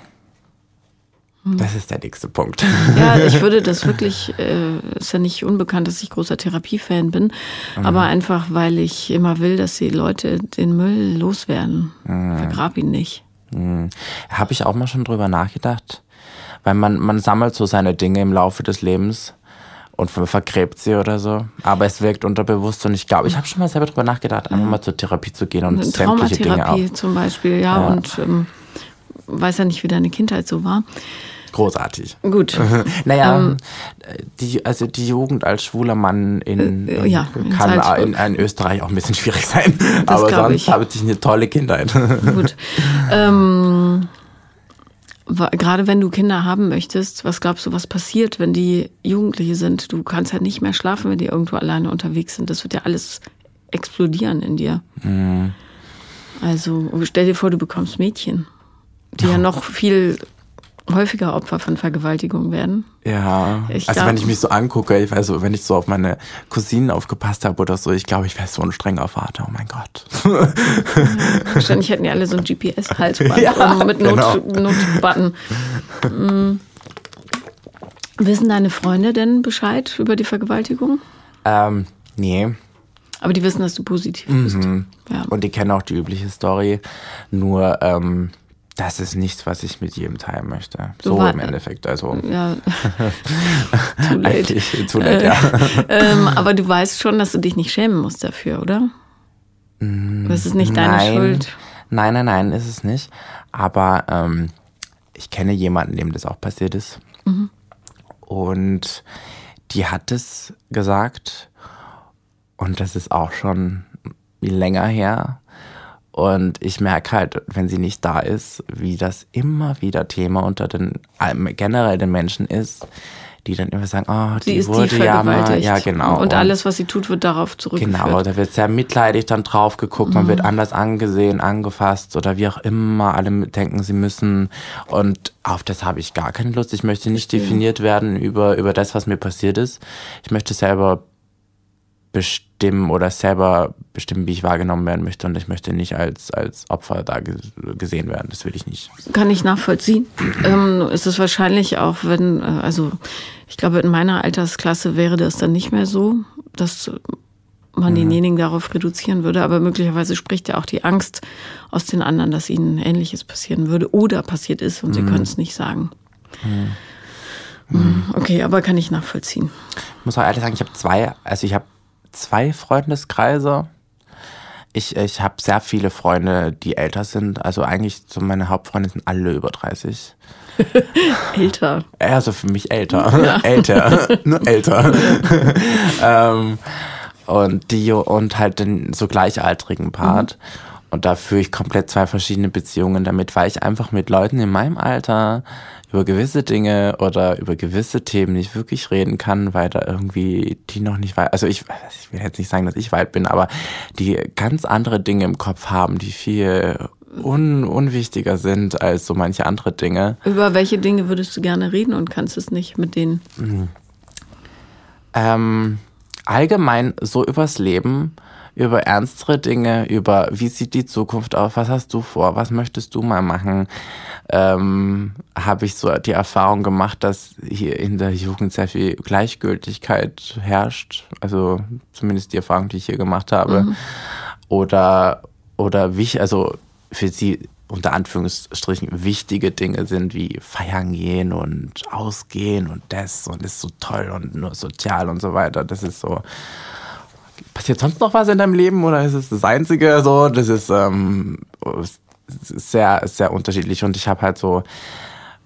Das ist der nächste Punkt.
Ja, ich würde das wirklich, äh, ist ja nicht unbekannt, dass ich großer Therapiefan bin, mhm. aber einfach, weil ich immer will, dass die Leute den Müll loswerden. Mhm. Vergrab ihn nicht.
Mhm. Habe ich auch mal schon drüber nachgedacht, weil man, man sammelt so seine Dinge im Laufe des Lebens und vergräbt sie oder so. Aber es wirkt unterbewusst und ich glaube, ich habe schon mal selber drüber nachgedacht, einfach mal zur Therapie zu gehen und sämtliche Dinge auch.
zum Beispiel, ja, ja. und ähm, weiß ja nicht, wie deine Kindheit so war
großartig.
Gut.
naja, ähm, die, also die Jugend als schwuler Mann in, äh, ja, kann in, in, Österreich auch ein bisschen schwierig sein. Das Aber sonst ich. habe ich eine tolle Kindheit.
Gut. Ähm, gerade wenn du Kinder haben möchtest, was glaubst du, was passiert, wenn die Jugendliche sind? Du kannst ja nicht mehr schlafen, wenn die irgendwo alleine unterwegs sind. Das wird ja alles explodieren in dir. Mhm. Also stell dir vor, du bekommst Mädchen, die ja noch viel häufiger Opfer von Vergewaltigung werden.
Ja, ich also glaub, wenn ich mich so angucke, ich weiß wenn ich so auf meine Cousinen aufgepasst habe oder so, ich glaube, ich wäre so ein strenger Vater, oh mein Gott.
Ja, wahrscheinlich hätten die alle so ein GPS-Halsband ja, mit Not, genau. Notbutton. Mhm. Wissen deine Freunde denn Bescheid über die Vergewaltigung?
Ähm, nee.
Aber die wissen, dass du positiv bist. Mhm.
Ja. Und die kennen auch die übliche Story. Nur, ähm, das ist nichts, was ich mit jedem teilen möchte. So war, im Endeffekt. Also. Ja.
too late. Too late, äh, ja. Ähm, aber du weißt schon, dass du dich nicht schämen musst dafür, oder? Mm, das ist nicht deine nein, Schuld.
Nein, nein, nein, ist es nicht. Aber ähm, ich kenne jemanden, dem das auch passiert ist. Mhm. Und die hat es gesagt. Und das ist auch schon länger her. Und ich merke halt, wenn sie nicht da ist, wie das immer wieder Thema unter den generell den Menschen ist, die dann immer sagen, oh, die sie wurde ja mal, ja genau.
Und, und, alles, was sie tut, wird darauf zurückgeführt.
Genau, da wird sehr mitleidig dann drauf geguckt, mhm. man wird anders angesehen, angefasst oder wie auch immer. Alle denken, sie müssen. Und auf das habe ich gar keine Lust. Ich möchte nicht definiert werden über über das, was mir passiert ist. Ich möchte selber bestimmen oder selber bestimmen, wie ich wahrgenommen werden möchte. Und ich möchte nicht als, als Opfer da gesehen werden. Das will ich nicht.
Kann ich nachvollziehen. Ähm, ist es wahrscheinlich auch, wenn, äh, also ich glaube, in meiner Altersklasse wäre das dann nicht mehr so, dass man mhm. denjenigen darauf reduzieren würde. Aber möglicherweise spricht ja auch die Angst aus den anderen, dass ihnen Ähnliches passieren würde oder passiert ist und mhm. sie können es nicht sagen. Mhm. mhm. Okay, aber kann ich nachvollziehen.
Ich muss auch ehrlich sagen, ich habe zwei, also ich habe zwei Freundeskreise. Ich, ich habe sehr viele Freunde, die älter sind. Also eigentlich so meine Hauptfreunde sind alle über 30.
älter.
Also für mich älter. Ja. älter. Nur älter. ähm, und die und halt den so gleichaltrigen Part. Mhm. Und da führe ich komplett zwei verschiedene Beziehungen damit, weil ich einfach mit Leuten in meinem Alter über gewisse Dinge oder über gewisse Themen nicht wirklich reden kann, weil da irgendwie die noch nicht weit, also ich, ich will jetzt nicht sagen, dass ich weit bin, aber die ganz andere Dinge im Kopf haben, die viel un, unwichtiger sind als so manche andere Dinge.
Über welche Dinge würdest du gerne reden und kannst es nicht mit denen? Mhm.
Ähm, allgemein so übers Leben, über ernstere Dinge, über wie sieht die Zukunft aus, was hast du vor, was möchtest du mal machen, ähm, habe ich so die Erfahrung gemacht, dass hier in der Jugend sehr viel Gleichgültigkeit herrscht. Also zumindest die Erfahrung, die ich hier gemacht habe. Mhm. Oder, oder wie, also für sie unter Anführungsstrichen wichtige Dinge sind wie feiern gehen und ausgehen und das und ist so toll und nur sozial und so weiter. Das ist so. Passiert sonst noch was in deinem Leben oder ist es das Einzige so? Das ist ähm, sehr, sehr unterschiedlich und ich habe halt so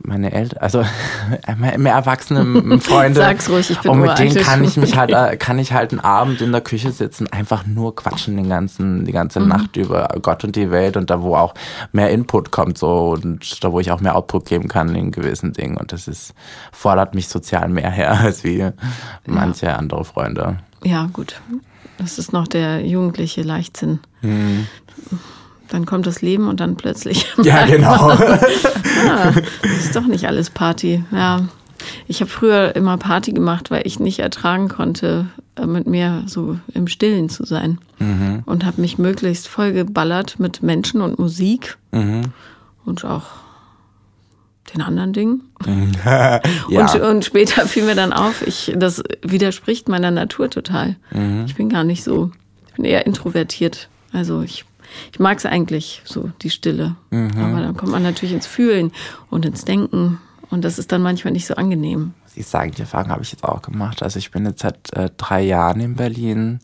meine Eltern, also mehr erwachsene Freunde.
Sag's ruhig, ich bin
Und mit denen kann ich mich halt, kann ich halt einen Abend in der Küche sitzen, einfach nur quatschen den ganzen, die ganze mhm. Nacht über Gott und die Welt und da, wo auch mehr Input kommt so und da, wo ich auch mehr Output geben kann in gewissen Dingen. Und das ist, fordert mich sozial mehr her als wie ja. manche andere Freunde.
Ja, gut. Das ist noch der jugendliche Leichtsinn. Mhm dann kommt das Leben und dann plötzlich.
Ja, genau.
ah, ist doch nicht alles Party. Ja. Ich habe früher immer Party gemacht, weil ich nicht ertragen konnte, äh, mit mir so im Stillen zu sein. Mhm. Und habe mich möglichst vollgeballert mit Menschen und Musik mhm. und auch den anderen Dingen. ja. und, und, später fiel mir dann auf, ich, das widerspricht meiner Natur total. Mhm. Ich bin gar nicht so, ich bin eher introvertiert. Also ich ich mag es eigentlich, so die Stille. Mhm. Aber dann kommt man natürlich ins Fühlen und ins Denken. Und das ist dann manchmal nicht so angenehm.
Ich sagen, die Erfahrung habe ich jetzt auch gemacht. Also ich bin jetzt seit äh, drei Jahren in Berlin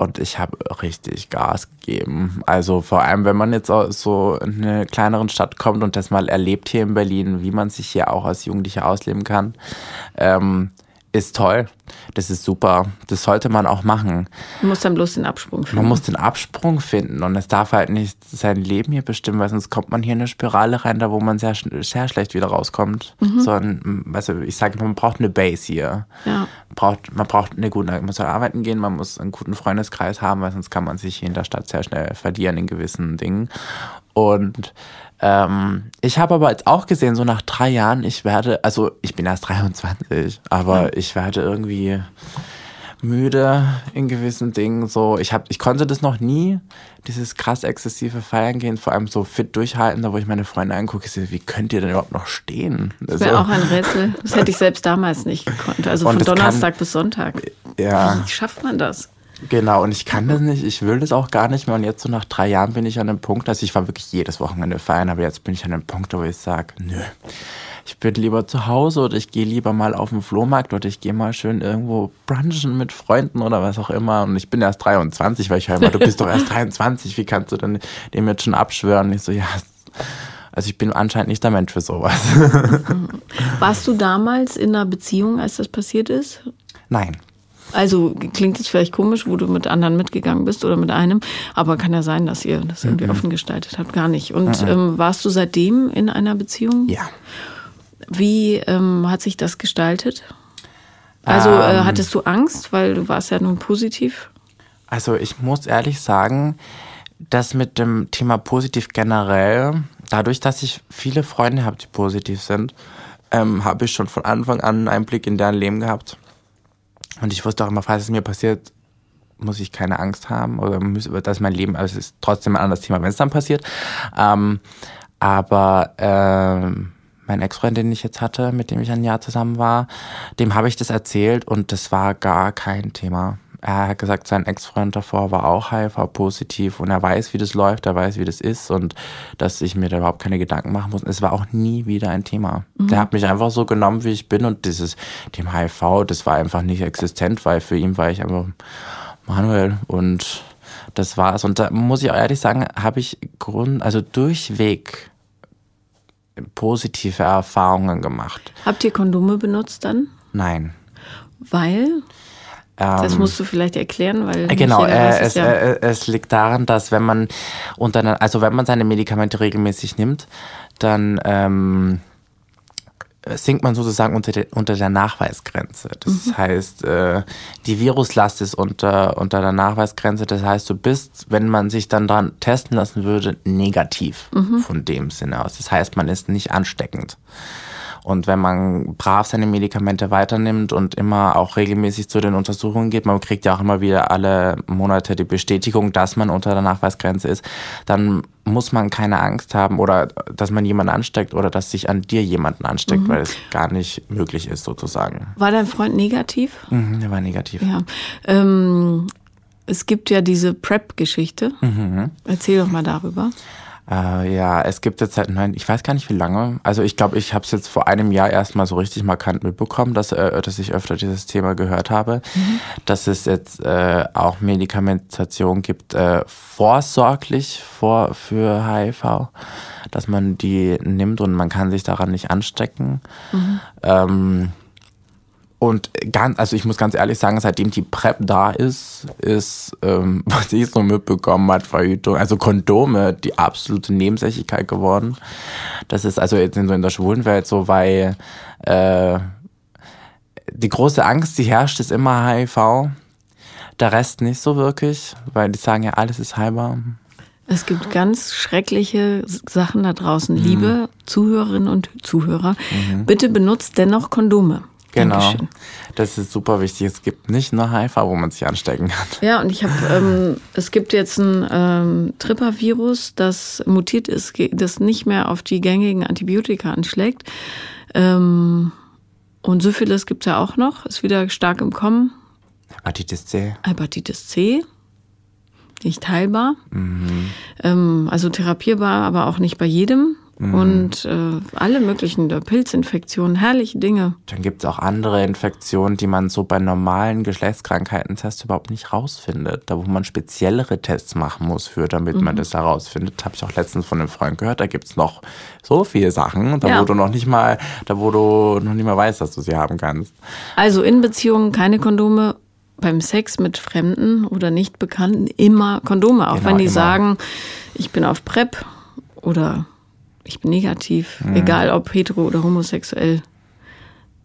und ich habe richtig Gas gegeben. Also vor allem, wenn man jetzt so in eine kleineren Stadt kommt und das mal erlebt hier in Berlin, wie man sich hier auch als Jugendlicher ausleben kann. Ähm, ist toll. Das ist super. Das sollte man auch machen.
Man muss dann bloß den Absprung
finden. Man muss den Absprung finden und es darf halt nicht sein Leben hier bestimmen, weil sonst kommt man hier in eine Spirale rein, da wo man sehr, sehr schlecht wieder rauskommt. Mhm. So ein, also ich sage, man braucht eine Base hier. Ja. Man braucht, man braucht eine gute, man soll arbeiten gehen, man muss einen guten Freundeskreis haben, weil sonst kann man sich hier in der Stadt sehr schnell verlieren in gewissen Dingen. Und ähm, ich habe aber jetzt auch gesehen, so nach drei Jahren, ich werde, also ich bin erst 23, aber ja. ich werde irgendwie müde in gewissen Dingen. So, ich habe, ich konnte das noch nie, dieses krass exzessive Feiern gehen, vor allem so fit durchhalten, da wo ich meine Freunde angucke, wie könnt ihr denn überhaupt noch stehen?
Das wäre also, auch ein Rätsel. Das hätte ich selbst damals nicht gekonnt. Also von Donnerstag kann, bis Sonntag.
Ja.
Wie schafft man das?
Genau, und ich kann das nicht, ich will das auch gar nicht mehr. Und jetzt so nach drei Jahren bin ich an einem Punkt, also ich war wirklich jedes Wochenende feiern, aber jetzt bin ich an einem Punkt, wo ich sage, nö, ich bin lieber zu Hause oder ich gehe lieber mal auf den Flohmarkt oder ich gehe mal schön irgendwo brunchen mit Freunden oder was auch immer. Und ich bin erst 23, weil ich höre immer, du bist doch erst 23, wie kannst du denn dem jetzt schon abschwören? Und ich so, ja, also ich bin anscheinend nicht der Mensch für sowas.
Warst du damals in einer Beziehung, als das passiert ist?
Nein.
Also klingt es vielleicht komisch, wo du mit anderen mitgegangen bist oder mit einem, aber kann ja sein, dass ihr das irgendwie mhm. offen gestaltet habt. Gar nicht. Und mhm. ähm, warst du seitdem in einer Beziehung?
Ja.
Wie ähm, hat sich das gestaltet? Also äh, ähm, hattest du Angst, weil du warst ja nun positiv?
Also ich muss ehrlich sagen, dass mit dem Thema positiv generell, dadurch, dass ich viele Freunde habe, die positiv sind, ähm, habe ich schon von Anfang an einen Blick in deren Leben gehabt. Und ich wusste auch immer, falls es mir passiert, muss ich keine Angst haben oder muss, dass mein Leben, also es ist trotzdem ein anderes Thema, wenn es dann passiert. Ähm, aber ähm, mein Ex-Freund, den ich jetzt hatte, mit dem ich ein Jahr zusammen war, dem habe ich das erzählt und das war gar kein Thema. Er hat gesagt, sein Ex-Freund davor war auch HIV-positiv und er weiß, wie das läuft, er weiß, wie das ist und dass ich mir da überhaupt keine Gedanken machen muss. Es war auch nie wieder ein Thema. Mhm. Der hat mich einfach so genommen, wie ich bin und dieses Thema HIV, das war einfach nicht existent, weil für ihn war ich einfach Manuel und das war's. Und da muss ich auch ehrlich sagen, habe ich Grund, also durchweg positive Erfahrungen gemacht.
Habt ihr Kondome benutzt dann?
Nein.
Weil? Das musst du vielleicht erklären, weil
äh, genau äh, es, ja äh, es liegt daran, dass wenn man unter also wenn man seine Medikamente regelmäßig nimmt, dann ähm, sinkt man sozusagen unter, de, unter der Nachweisgrenze. Das mhm. heißt, äh, die Viruslast ist unter, unter der Nachweisgrenze. Das heißt, du bist, wenn man sich dann dran testen lassen würde, negativ mhm. von dem Sinne aus. Das heißt, man ist nicht ansteckend. Und wenn man brav seine Medikamente weiternimmt und immer auch regelmäßig zu den Untersuchungen geht, man kriegt ja auch immer wieder alle Monate die Bestätigung, dass man unter der Nachweisgrenze ist, dann muss man keine Angst haben oder dass man jemanden ansteckt oder dass sich an dir jemanden ansteckt, mhm. weil es gar nicht möglich ist sozusagen.
War dein Freund negativ?
Mhm, der war negativ.
Ja. Ähm, es gibt ja diese PrEP-Geschichte. Mhm. Erzähl doch mal darüber.
Äh, ja, es gibt jetzt seit, nein, ich weiß gar nicht wie lange. Also ich glaube, ich habe es jetzt vor einem Jahr erstmal so richtig markant mitbekommen, dass, äh, dass ich öfter dieses Thema gehört habe, mhm. dass es jetzt äh, auch Medikamentation gibt, äh, vorsorglich vor, für HIV, dass man die nimmt und man kann sich daran nicht anstecken. Mhm. Ähm, und ganz, also ich muss ganz ehrlich sagen, seitdem die PrEP da ist, ist, ähm, was ich so mitbekommen hat, Verhütung, also Kondome, die absolute Nebensächlichkeit geworden. Das ist also jetzt in, so in der schwulen Welt so, weil äh, die große Angst, die herrscht, ist immer HIV. Der Rest nicht so wirklich, weil die sagen ja, alles ist heilbar.
Es gibt ganz schreckliche Sachen da draußen. Mhm. Liebe Zuhörerinnen und Zuhörer, mhm. bitte benutzt dennoch Kondome.
Genau. Dankeschön. Das ist super wichtig. Es gibt nicht nur HIV, wo man sich anstecken kann.
Ja, und ich habe, ähm, es gibt jetzt ein ähm, Tripper-Virus, das mutiert ist, das nicht mehr auf die gängigen Antibiotika anschlägt. Ähm, und Syphilis gibt es ja auch noch, ist wieder stark im Kommen.
Hepatitis C.
Hepatitis C. Nicht heilbar. Mhm. Ähm, also therapierbar, aber auch nicht bei jedem. Mhm. Und äh, alle möglichen Pilzinfektionen, herrliche Dinge.
Dann gibt es auch andere Infektionen, die man so bei normalen Geschlechtskrankheiten-Tests überhaupt nicht rausfindet. Da wo man speziellere Tests machen muss für, damit mhm. man das herausfindet. Habe ich auch letztens von einem Freund gehört, da gibt es noch so viele Sachen, da ja. wo du noch nicht mal, da wo du noch nicht mal weißt, dass du sie haben kannst.
Also in Beziehungen keine Kondome, beim Sex mit Fremden oder nicht Bekannten immer Kondome, auch genau, wenn die immer. sagen, ich bin auf PrEP oder ich bin negativ, mhm. egal ob hetero oder homosexuell.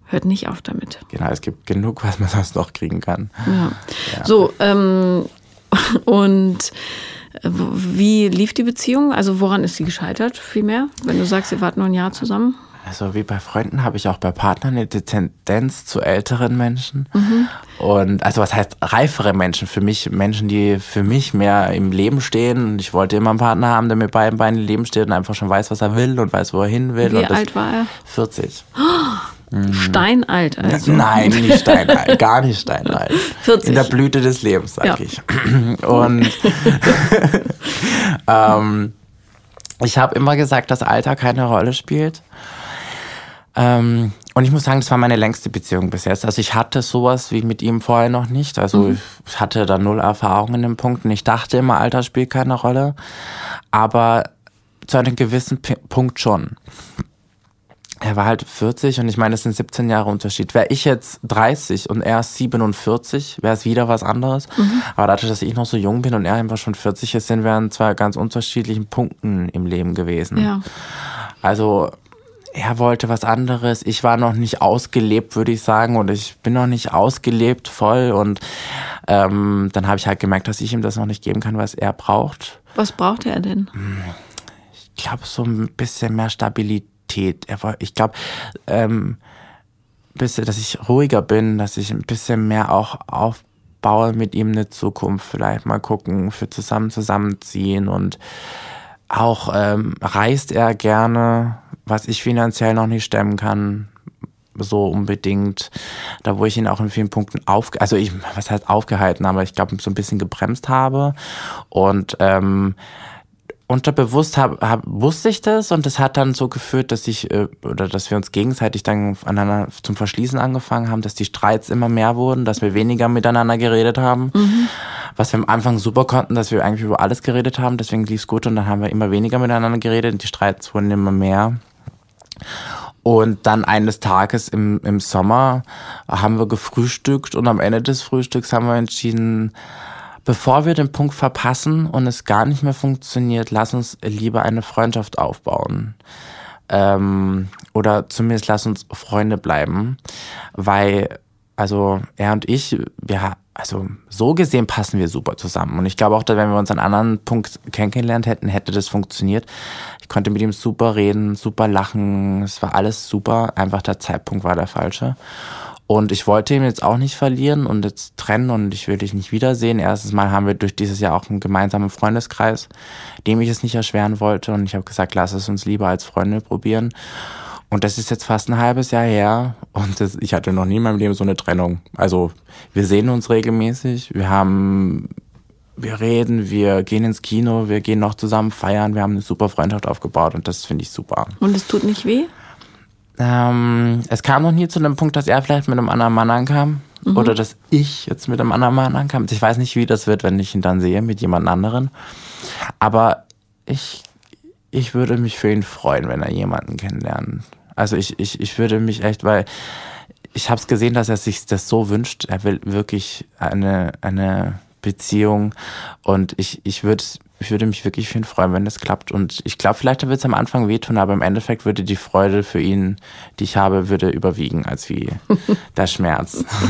Hört nicht auf damit.
Genau, es gibt genug, was man sonst noch kriegen kann.
Ja. ja. So, ähm, und äh, wie lief die Beziehung? Also woran ist sie gescheitert, vielmehr? Wenn du sagst, ihr wart nur ein Jahr zusammen?
Also wie bei Freunden habe ich auch bei Partnern eine Tendenz zu älteren Menschen. Mhm. Und also was heißt reifere Menschen? Für mich Menschen, die für mich mehr im Leben stehen. Und ich wollte immer einen Partner haben, der mit beiden Beinen im Leben steht und einfach schon weiß, was er will und weiß, wo er hin will.
Wie alt war er?
40.
Oh, steinalt also.
Nein, nicht steinalt, gar nicht steinalt.
40.
In der Blüte des Lebens, sag ja. ich. Und ähm, ich habe immer gesagt, dass Alter keine Rolle spielt. Ähm, und ich muss sagen, das war meine längste Beziehung bis jetzt. Also ich hatte sowas wie mit ihm vorher noch nicht. Also mhm. ich hatte da null Erfahrung in den Punkten. Ich dachte immer, Alter spielt keine Rolle. Aber zu einem gewissen P Punkt schon. Er war halt 40 und ich meine, es sind 17 Jahre Unterschied. Wäre ich jetzt 30 und er 47, wäre es wieder was anderes. Mhm. Aber dadurch, dass ich noch so jung bin und er einfach schon 40 ist, sind wir an zwei ganz unterschiedlichen Punkten im Leben gewesen.
Ja.
Also er wollte was anderes. Ich war noch nicht ausgelebt, würde ich sagen, und ich bin noch nicht ausgelebt voll. Und ähm, dann habe ich halt gemerkt, dass ich ihm das noch nicht geben kann, was er braucht.
Was braucht er denn?
Ich glaube, so ein bisschen mehr Stabilität. War, ich glaube, ähm, bisschen, dass ich ruhiger bin, dass ich ein bisschen mehr auch auf aufbaue mit ihm eine Zukunft, vielleicht mal gucken, für zusammen zusammenziehen und auch ähm, reist er gerne, was ich finanziell noch nicht stemmen kann, so unbedingt. Da wo ich ihn auch in vielen Punkten auf, also ich, was heißt aufgehalten, aber ich glaube so ein bisschen gebremst habe und ähm, unterbewusst hab, hab, wusste ich das und das hat dann so geführt, dass ich äh, oder dass wir uns gegenseitig dann aneinander zum Verschließen angefangen haben, dass die Streits immer mehr wurden, dass wir weniger miteinander geredet haben. Mhm. Was wir am Anfang super konnten, dass wir eigentlich über alles geredet haben, deswegen lief's gut und dann haben wir immer weniger miteinander geredet und die Streits wurden immer mehr. Und dann eines Tages im, im Sommer haben wir gefrühstückt und am Ende des Frühstücks haben wir entschieden, bevor wir den Punkt verpassen und es gar nicht mehr funktioniert, lass uns lieber eine Freundschaft aufbauen. Ähm, oder zumindest lass uns Freunde bleiben, weil, also er und ich, wir, also so gesehen passen wir super zusammen. Und ich glaube auch, dass wenn wir uns an anderen Punkt kennengelernt hätten, hätte das funktioniert. Ich konnte mit ihm super reden, super lachen, es war alles super, einfach der Zeitpunkt war der falsche. Und ich wollte ihn jetzt auch nicht verlieren und jetzt trennen und ich will dich nicht wiedersehen. Erstes Mal haben wir durch dieses Jahr auch einen gemeinsamen Freundeskreis, dem ich es nicht erschweren wollte. Und ich habe gesagt, lass es uns lieber als Freunde probieren. Und das ist jetzt fast ein halbes Jahr her und das, ich hatte noch nie in meinem Leben so eine Trennung. Also wir sehen uns regelmäßig, wir haben, wir reden, wir gehen ins Kino, wir gehen noch zusammen feiern, wir haben eine super Freundschaft aufgebaut und das finde ich super.
Und es tut nicht weh?
Ähm, es kam noch nie zu dem Punkt, dass er vielleicht mit einem anderen Mann ankam. Mhm. Oder dass ich jetzt mit einem anderen Mann ankam. Ich weiß nicht, wie das wird, wenn ich ihn dann sehe mit jemand anderen. Aber ich, ich würde mich für ihn freuen, wenn er jemanden kennenlernt. Also ich, ich, ich würde mich echt, weil ich habe es gesehen, dass er sich das so wünscht. Er will wirklich eine, eine Beziehung. Und ich, ich würde ich würde mich wirklich für ihn freuen, wenn das klappt. Und ich glaube, vielleicht wird es am Anfang wehtun, aber im Endeffekt würde die Freude für ihn, die ich habe, würde überwiegen als wie der Schmerz.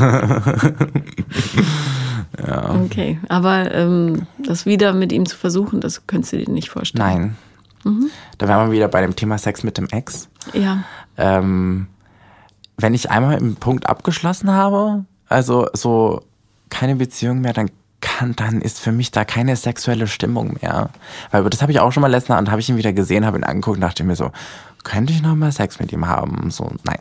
ja. Okay, aber ähm, das wieder mit ihm zu versuchen, das könntest du dir nicht vorstellen.
Nein. Mhm. Da wären wir wieder bei dem Thema Sex mit dem Ex.
Ja.
Ähm, wenn ich einmal im Punkt abgeschlossen habe, also so keine Beziehung mehr, dann kann, dann ist für mich da keine sexuelle Stimmung mehr. Weil das habe ich auch schon mal letzten Abend, habe ich ihn wieder gesehen, habe ihn angeguckt und dachte mir so, könnte ich noch mal Sex mit ihm haben? So, nein.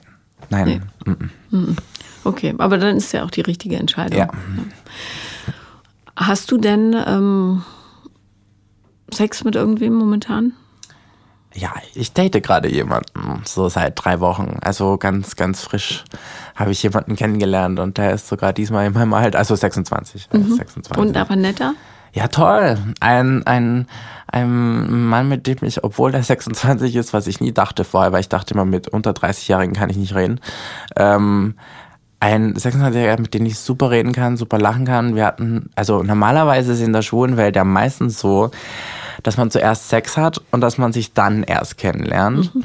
Nein. Nee. Mm
-mm. Okay, aber dann ist ja auch die richtige Entscheidung. Ja. Hast du denn ähm, Sex mit irgendwem momentan?
Ja, ich date gerade jemanden, so seit drei Wochen. Also ganz, ganz frisch habe ich jemanden kennengelernt und der ist sogar diesmal in meinem Alter, also 26.
Mhm. 26. Und aber netter?
Ja, toll. Ein, ein, ein Mann, mit dem ich, obwohl der 26 ist, was ich nie dachte vorher, weil ich dachte immer, mit unter 30-Jährigen kann ich nicht reden. Ähm, ein 26-Jähriger, mit dem ich super reden kann, super lachen kann. Wir hatten, also normalerweise ist in der schwulen Welt ja meistens so, dass man zuerst Sex hat und dass man sich dann erst kennenlernt. Mhm.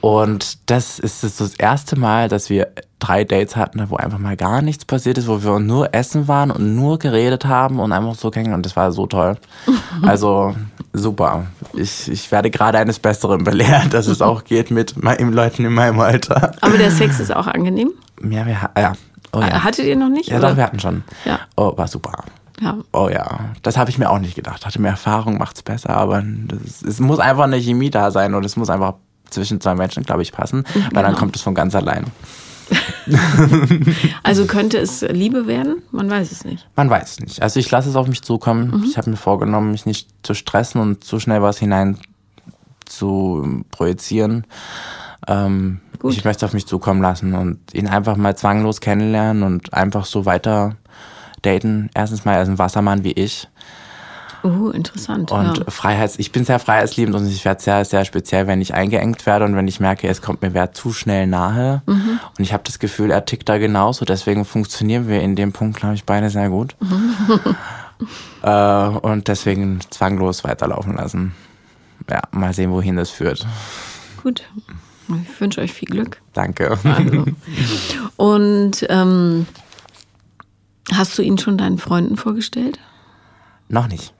Und das ist das erste Mal, dass wir drei Dates hatten, wo einfach mal gar nichts passiert ist, wo wir nur essen waren und nur geredet haben und einfach so kennen. Und das war so toll. Also super. Ich, ich werde gerade eines Besseren belehrt, dass es auch geht mit Leuten in meinem Alter.
Aber der Sex ist auch angenehm?
Ja, wir, ja. Oh, ja.
Hattet ihr noch nicht?
Ja, oder? doch, wir hatten schon.
Ja.
Oh, war super.
Ja.
Oh ja, das habe ich mir auch nicht gedacht. Hatte mehr Erfahrung, macht es besser, aber das, es muss einfach eine Chemie da sein und es muss einfach zwischen zwei Menschen, glaube ich, passen, genau. weil dann genau. kommt es von ganz allein.
also könnte es Liebe werden? Man weiß es nicht.
Man weiß es nicht. Also ich lasse es auf mich zukommen. Mhm. Ich habe mir vorgenommen, mich nicht zu stressen und zu schnell was hinein zu projizieren. Ähm, ich möchte es auf mich zukommen lassen und ihn einfach mal zwanglos kennenlernen und einfach so weiter daten. Erstens mal, er ist ein Wassermann wie ich.
Oh, interessant.
Und ja. Freiheits, ich bin sehr freiheitsliebend und ich werde sehr, sehr speziell, wenn ich eingeengt werde und wenn ich merke, es kommt mir wer zu schnell nahe. Mhm. Und ich habe das Gefühl, er tickt da genauso. Deswegen funktionieren wir in dem Punkt, glaube ich, beide sehr gut. Mhm. äh, und deswegen zwanglos weiterlaufen lassen. Ja, mal sehen, wohin das führt.
Gut. Ich wünsche euch viel Glück.
Danke.
Also. Und ähm, hast du ihn schon deinen Freunden vorgestellt?
Noch nicht.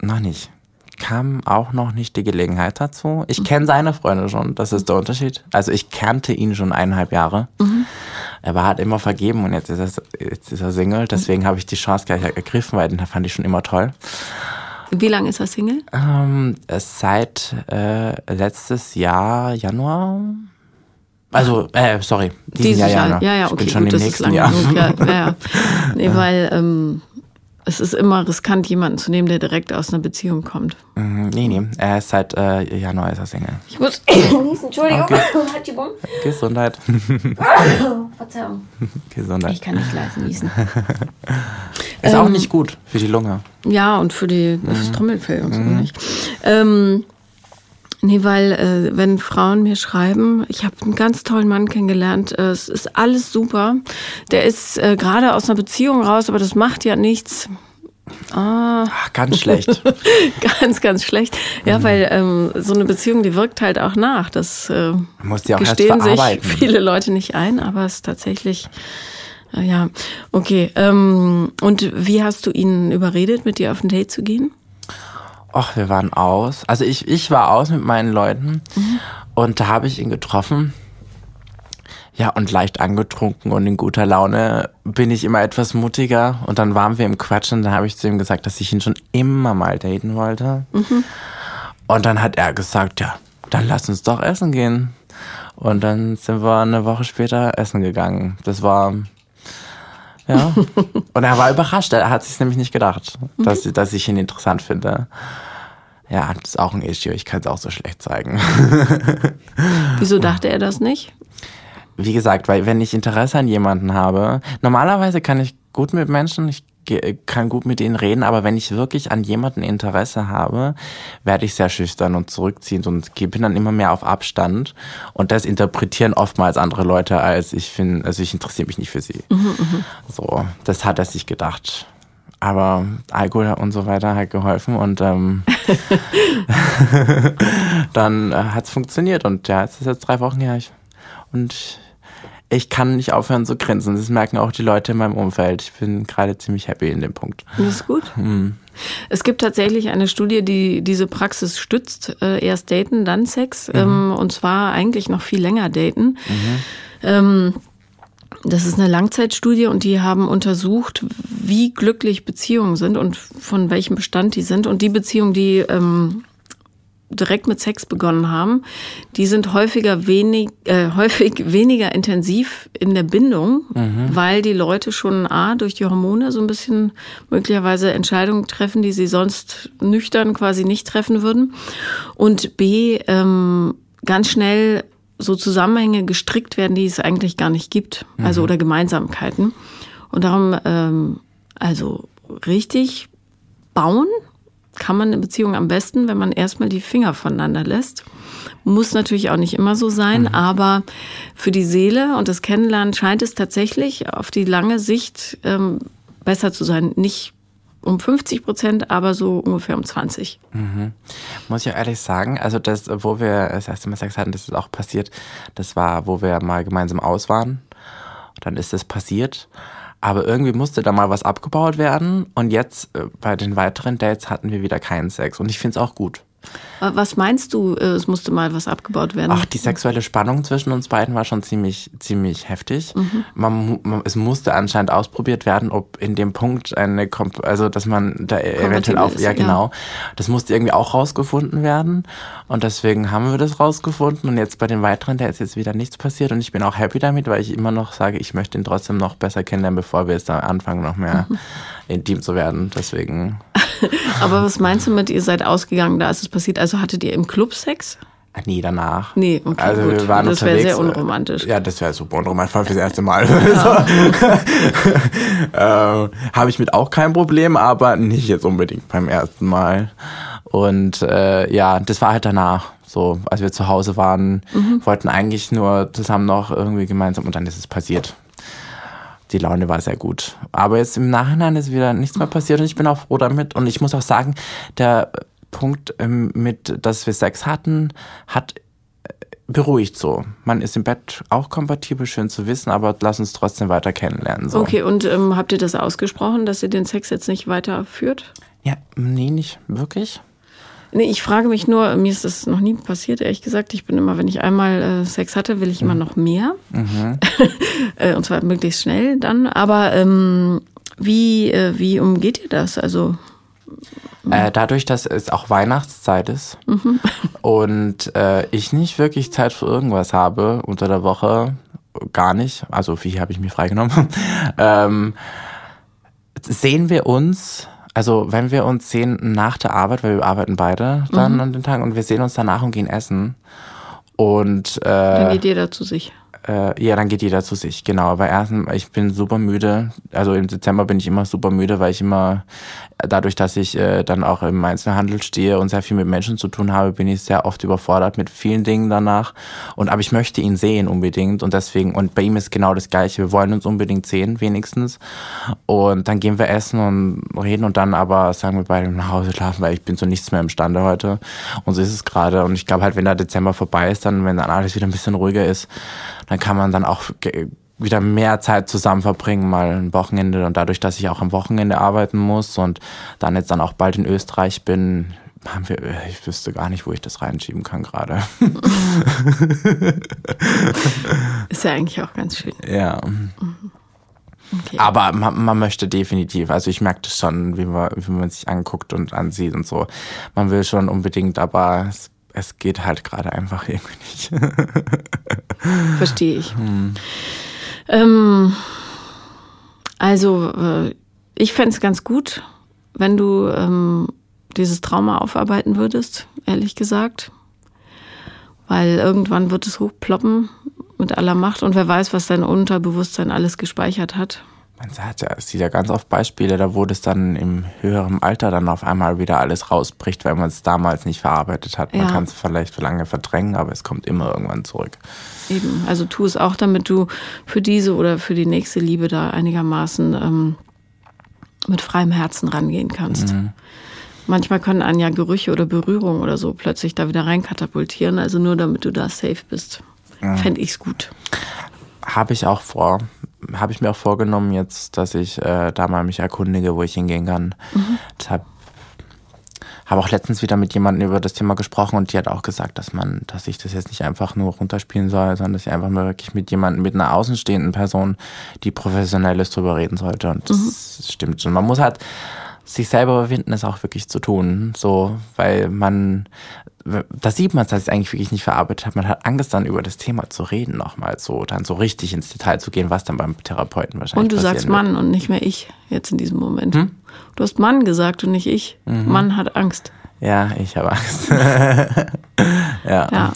Noch nicht. Kam auch noch nicht die Gelegenheit dazu. Ich kenne seine Freunde schon, das ist der Unterschied. Also ich kannte ihn schon eineinhalb Jahre. Mhm. er war halt immer vergeben und jetzt ist er, jetzt ist er Single. Deswegen habe ich die Chance gleich ergriffen, weil den fand ich schon immer toll.
Wie lange ist er Single?
Ähm, seit äh, letztes Jahr, Januar. Also, äh, sorry,
diesen Jahr, Januar. Ja, ja, okay, ich bin schon gut, im nächsten Jahr. Ja, ja, ja. Nee, weil ähm, es ist immer riskant, jemanden zu nehmen, der direkt aus einer Beziehung kommt.
Mhm, nee, nee, er ist seit äh, Januar ist er Single.
Ich muss genießen, Entschuldigung. Okay. Halt.
Gesundheit.
Verzeihung.
Gesundheit.
Ich kann nicht leise niesen.
ist ähm, auch nicht gut für die Lunge.
Ja, und für die, das mhm. Trommelfell und so mhm. nicht. Ähm, Nee, weil äh, wenn Frauen mir schreiben, ich habe einen ganz tollen Mann kennengelernt, äh, es ist alles super. Der ist äh, gerade aus einer Beziehung raus, aber das macht ja nichts.
Ah. Ach, ganz schlecht.
ganz, ganz schlecht. Ja, mhm. weil ähm, so eine Beziehung, die wirkt halt auch nach. Das äh,
muss die auch gestehen sich
viele Leute nicht ein, aber es ist tatsächlich. Äh, ja, okay. Ähm, und wie hast du ihn überredet, mit dir auf ein Date zu gehen?
Ach, wir waren aus. Also ich, ich war aus mit meinen Leuten mhm. und da habe ich ihn getroffen. Ja, und leicht angetrunken und in guter Laune bin ich immer etwas mutiger. Und dann waren wir im Quatsch und dann habe ich zu ihm gesagt, dass ich ihn schon immer mal daten wollte. Mhm. Und dann hat er gesagt, ja, dann lass uns doch essen gehen. Und dann sind wir eine Woche später essen gegangen. Das war ja. Und er war überrascht. Er hat sich nämlich nicht gedacht, mhm. dass, dass ich ihn interessant finde. Ja, das ist auch ein Issue. Ich kann es auch so schlecht zeigen.
Wieso dachte er das nicht?
Wie gesagt, weil wenn ich Interesse an jemanden habe, normalerweise kann ich gut mit Menschen, ich kann gut mit ihnen reden, aber wenn ich wirklich an jemanden Interesse habe, werde ich sehr schüchtern und zurückziehend und bin dann immer mehr auf Abstand. Und das interpretieren oftmals andere Leute als ich finde, also ich interessiere mich nicht für sie. Mhm, mhm, so, das hat er sich gedacht. Aber Alkohol und so weiter hat geholfen und ähm, dann äh, hat es funktioniert und ja, es ist jetzt drei Wochen her. Und ich kann nicht aufhören zu grinsen. Das merken auch die Leute in meinem Umfeld. Ich bin gerade ziemlich happy in dem Punkt.
Das ist gut. Mhm. Es gibt tatsächlich eine Studie, die diese Praxis stützt. Äh, erst daten, dann Sex. Mhm. Ähm, und zwar eigentlich noch viel länger daten. Mhm. Ähm, das ist eine Langzeitstudie und die haben untersucht, wie glücklich Beziehungen sind und von welchem Bestand die sind. Und die Beziehungen, die ähm, direkt mit Sex begonnen haben, die sind häufiger wenig, äh, häufig weniger intensiv in der Bindung, mhm. weil die Leute schon A, durch die Hormone so ein bisschen möglicherweise Entscheidungen treffen, die sie sonst nüchtern quasi nicht treffen würden. Und B, ähm, ganz schnell so Zusammenhänge gestrickt werden, die es eigentlich gar nicht gibt, also mhm. also oder Gemeinsamkeiten. Und darum, ähm, also richtig bauen kann man eine Beziehung am besten, wenn man erstmal die Finger voneinander lässt. Muss natürlich auch nicht immer so sein, mhm. aber für die Seele und das Kennenlernen scheint es tatsächlich auf die lange Sicht ähm, besser zu sein. Nicht um 50 Prozent, aber so ungefähr um 20.
Mhm. Muss ich auch ehrlich sagen, also das, wo wir das erste Mal Sex hatten, das ist auch passiert, das war, wo wir mal gemeinsam aus waren. Dann ist das passiert. Aber irgendwie musste da mal was abgebaut werden. Und jetzt äh, bei den weiteren Dates hatten wir wieder keinen Sex. Und ich finde es auch gut.
Was meinst du, äh, es musste mal was abgebaut werden?
Ach, die sexuelle Spannung zwischen uns beiden war schon ziemlich, ziemlich heftig. Mhm. Man, man, es musste anscheinend ausprobiert werden, ob in dem Punkt eine, Komp also dass man da eventuell auf, ja genau, ja. das musste irgendwie auch rausgefunden werden. Und deswegen haben wir das rausgefunden. Und jetzt bei den weiteren, da ist jetzt wieder nichts passiert. Und ich bin auch happy damit, weil ich immer noch sage, ich möchte ihn trotzdem noch besser kennenlernen, bevor wir jetzt da anfangen, noch mehr mhm. intim zu werden. Deswegen.
Aber was meinst du mit, ihr seid ausgegangen, da ist es passiert? Also hattet ihr im Club Sex?
Nee, danach.
Nee, okay,
also
gut.
wir waren
das wäre sehr unromantisch.
Ja, das wäre super unromantisch, vor allem fürs erste Mal. Ja. äh, Habe ich mit auch kein Problem, aber nicht jetzt unbedingt beim ersten Mal. Und äh, ja, das war halt danach. So, als wir zu Hause waren, mhm. wollten eigentlich nur zusammen noch irgendwie gemeinsam und dann ist es passiert die Laune war sehr gut. Aber jetzt im Nachhinein ist wieder nichts mehr passiert und ich bin auch froh damit. Und ich muss auch sagen, der Punkt ähm, mit, dass wir Sex hatten, hat äh, beruhigt so. Man ist im Bett auch kompatibel, schön zu wissen, aber lass uns trotzdem weiter kennenlernen. So.
Okay, und ähm, habt ihr das ausgesprochen, dass ihr den Sex jetzt nicht weiterführt?
Ja, nee, nicht wirklich.
Nee, ich frage mich nur, mir ist das noch nie passiert, ehrlich gesagt. Ich bin immer, wenn ich einmal äh, Sex hatte, will ich immer noch mehr. Mhm. Und zwar möglichst schnell dann. Aber ähm, wie, äh, wie umgeht ihr das? Also
äh, dadurch, dass es auch Weihnachtszeit ist mhm. und äh, ich nicht wirklich Zeit für irgendwas habe unter der Woche, gar nicht, also wie habe ich mir freigenommen, ähm, sehen wir uns, also wenn wir uns sehen nach der Arbeit, weil wir arbeiten beide dann mhm. an den Tagen und wir sehen uns danach und gehen essen und äh,
dann geht jeder zu sich.
Äh, ja, dann geht jeder zu sich, genau. Aber erstens, ich bin super müde. Also im Dezember bin ich immer super müde, weil ich immer, dadurch, dass ich äh, dann auch im Einzelhandel stehe und sehr viel mit Menschen zu tun habe, bin ich sehr oft überfordert mit vielen Dingen danach. Und aber ich möchte ihn sehen unbedingt und deswegen, und bei ihm ist genau das Gleiche. Wir wollen uns unbedingt sehen, wenigstens. Und dann gehen wir essen und reden und dann aber sagen wir beide nach Hause schlafen, weil ich bin so nichts mehr imstande heute. Und so ist es gerade. Und ich glaube halt, wenn der Dezember vorbei ist, dann, wenn dann alles wieder ein bisschen ruhiger ist, dann kann man dann auch wieder mehr Zeit zusammen verbringen, mal ein Wochenende. Und dadurch, dass ich auch am Wochenende arbeiten muss und dann jetzt dann auch bald in Österreich bin, haben wir, ich wüsste gar nicht, wo ich das reinschieben kann gerade.
Ist ja eigentlich auch ganz schön.
Ja. Okay. Aber man, man, möchte definitiv, also ich merke das schon, wie man, wie man sich anguckt und ansieht und so. Man will schon unbedingt, aber es es geht halt gerade einfach irgendwie nicht.
Verstehe ich. Hm. Ähm, also, äh, ich fände es ganz gut, wenn du ähm, dieses Trauma aufarbeiten würdest, ehrlich gesagt. Weil irgendwann wird es hochploppen mit aller Macht und wer weiß, was dein Unterbewusstsein alles gespeichert hat
man hat ja, es sieht ja ganz oft Beispiele, da wo das dann im höheren Alter dann auf einmal wieder alles rausbricht, weil man es damals nicht verarbeitet hat. Man ja. kann es vielleicht für lange verdrängen, aber es kommt immer irgendwann zurück.
Eben, also tu es auch, damit du für diese oder für die nächste Liebe da einigermaßen ähm, mit freiem Herzen rangehen kannst. Mhm. Manchmal können einen ja Gerüche oder Berührungen oder so plötzlich da wieder reinkatapultieren, also nur damit du da safe bist. Mhm. Fände ich es gut.
Habe ich auch vor habe ich mir auch vorgenommen jetzt, dass ich äh, da mal mich erkundige, wo ich hingehen kann. Mhm. Deshalb habe auch letztens wieder mit jemandem über das Thema gesprochen und die hat auch gesagt, dass man, dass ich das jetzt nicht einfach nur runterspielen soll, sondern dass ich einfach mal wirklich mit jemandem, mit einer außenstehenden Person, die professionell ist, drüber reden sollte. Und das mhm. stimmt schon. Man muss halt sich selber überwinden, es auch wirklich zu tun. So, weil man, da sieht man, dass es eigentlich wirklich nicht verarbeitet hat. Man hat Angst, dann über das Thema zu reden, nochmal so, dann so richtig ins Detail zu gehen, was dann beim Therapeuten wahrscheinlich
Und du sagst wird. Mann und nicht mehr ich jetzt in diesem Moment. Hm? Du hast Mann gesagt und nicht ich. Mhm. Mann hat Angst.
Ja, ich habe Angst.
ja. ja.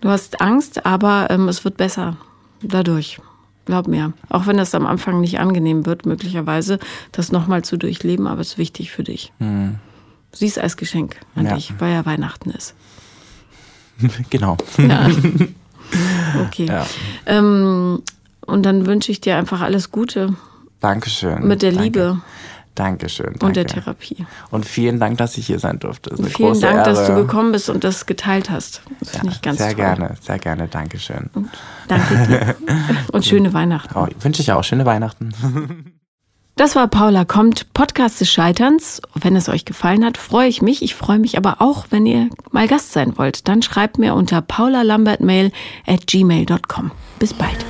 Du hast Angst, aber ähm, es wird besser dadurch. Glaub mir. Auch wenn das am Anfang nicht angenehm wird, möglicherweise, das nochmal zu durchleben, aber es ist wichtig für dich. Mhm. Siehst als Geschenk an ja. dich, weil ja Weihnachten ist.
Genau. Ja.
Okay. Ja. Ähm, und dann wünsche ich dir einfach alles Gute.
Dankeschön.
Mit der Danke. Liebe.
Dankeschön. Danke.
Und der Therapie.
Und vielen Dank, dass ich hier sein durfte.
Ist eine vielen große Dank, Ehre. dass du gekommen bist und das geteilt hast. Das ja, finde ich ganz
sehr
toll.
gerne, sehr gerne. Dankeschön.
Und danke dir. und schöne Weihnachten.
Oh, wünsche ich auch schöne Weihnachten.
Das war Paula kommt, Podcast des Scheiterns. Wenn es euch gefallen hat, freue ich mich. Ich freue mich aber auch, wenn ihr mal Gast sein wollt. Dann schreibt mir unter paulalambertmail at gmail.com. Bis bald.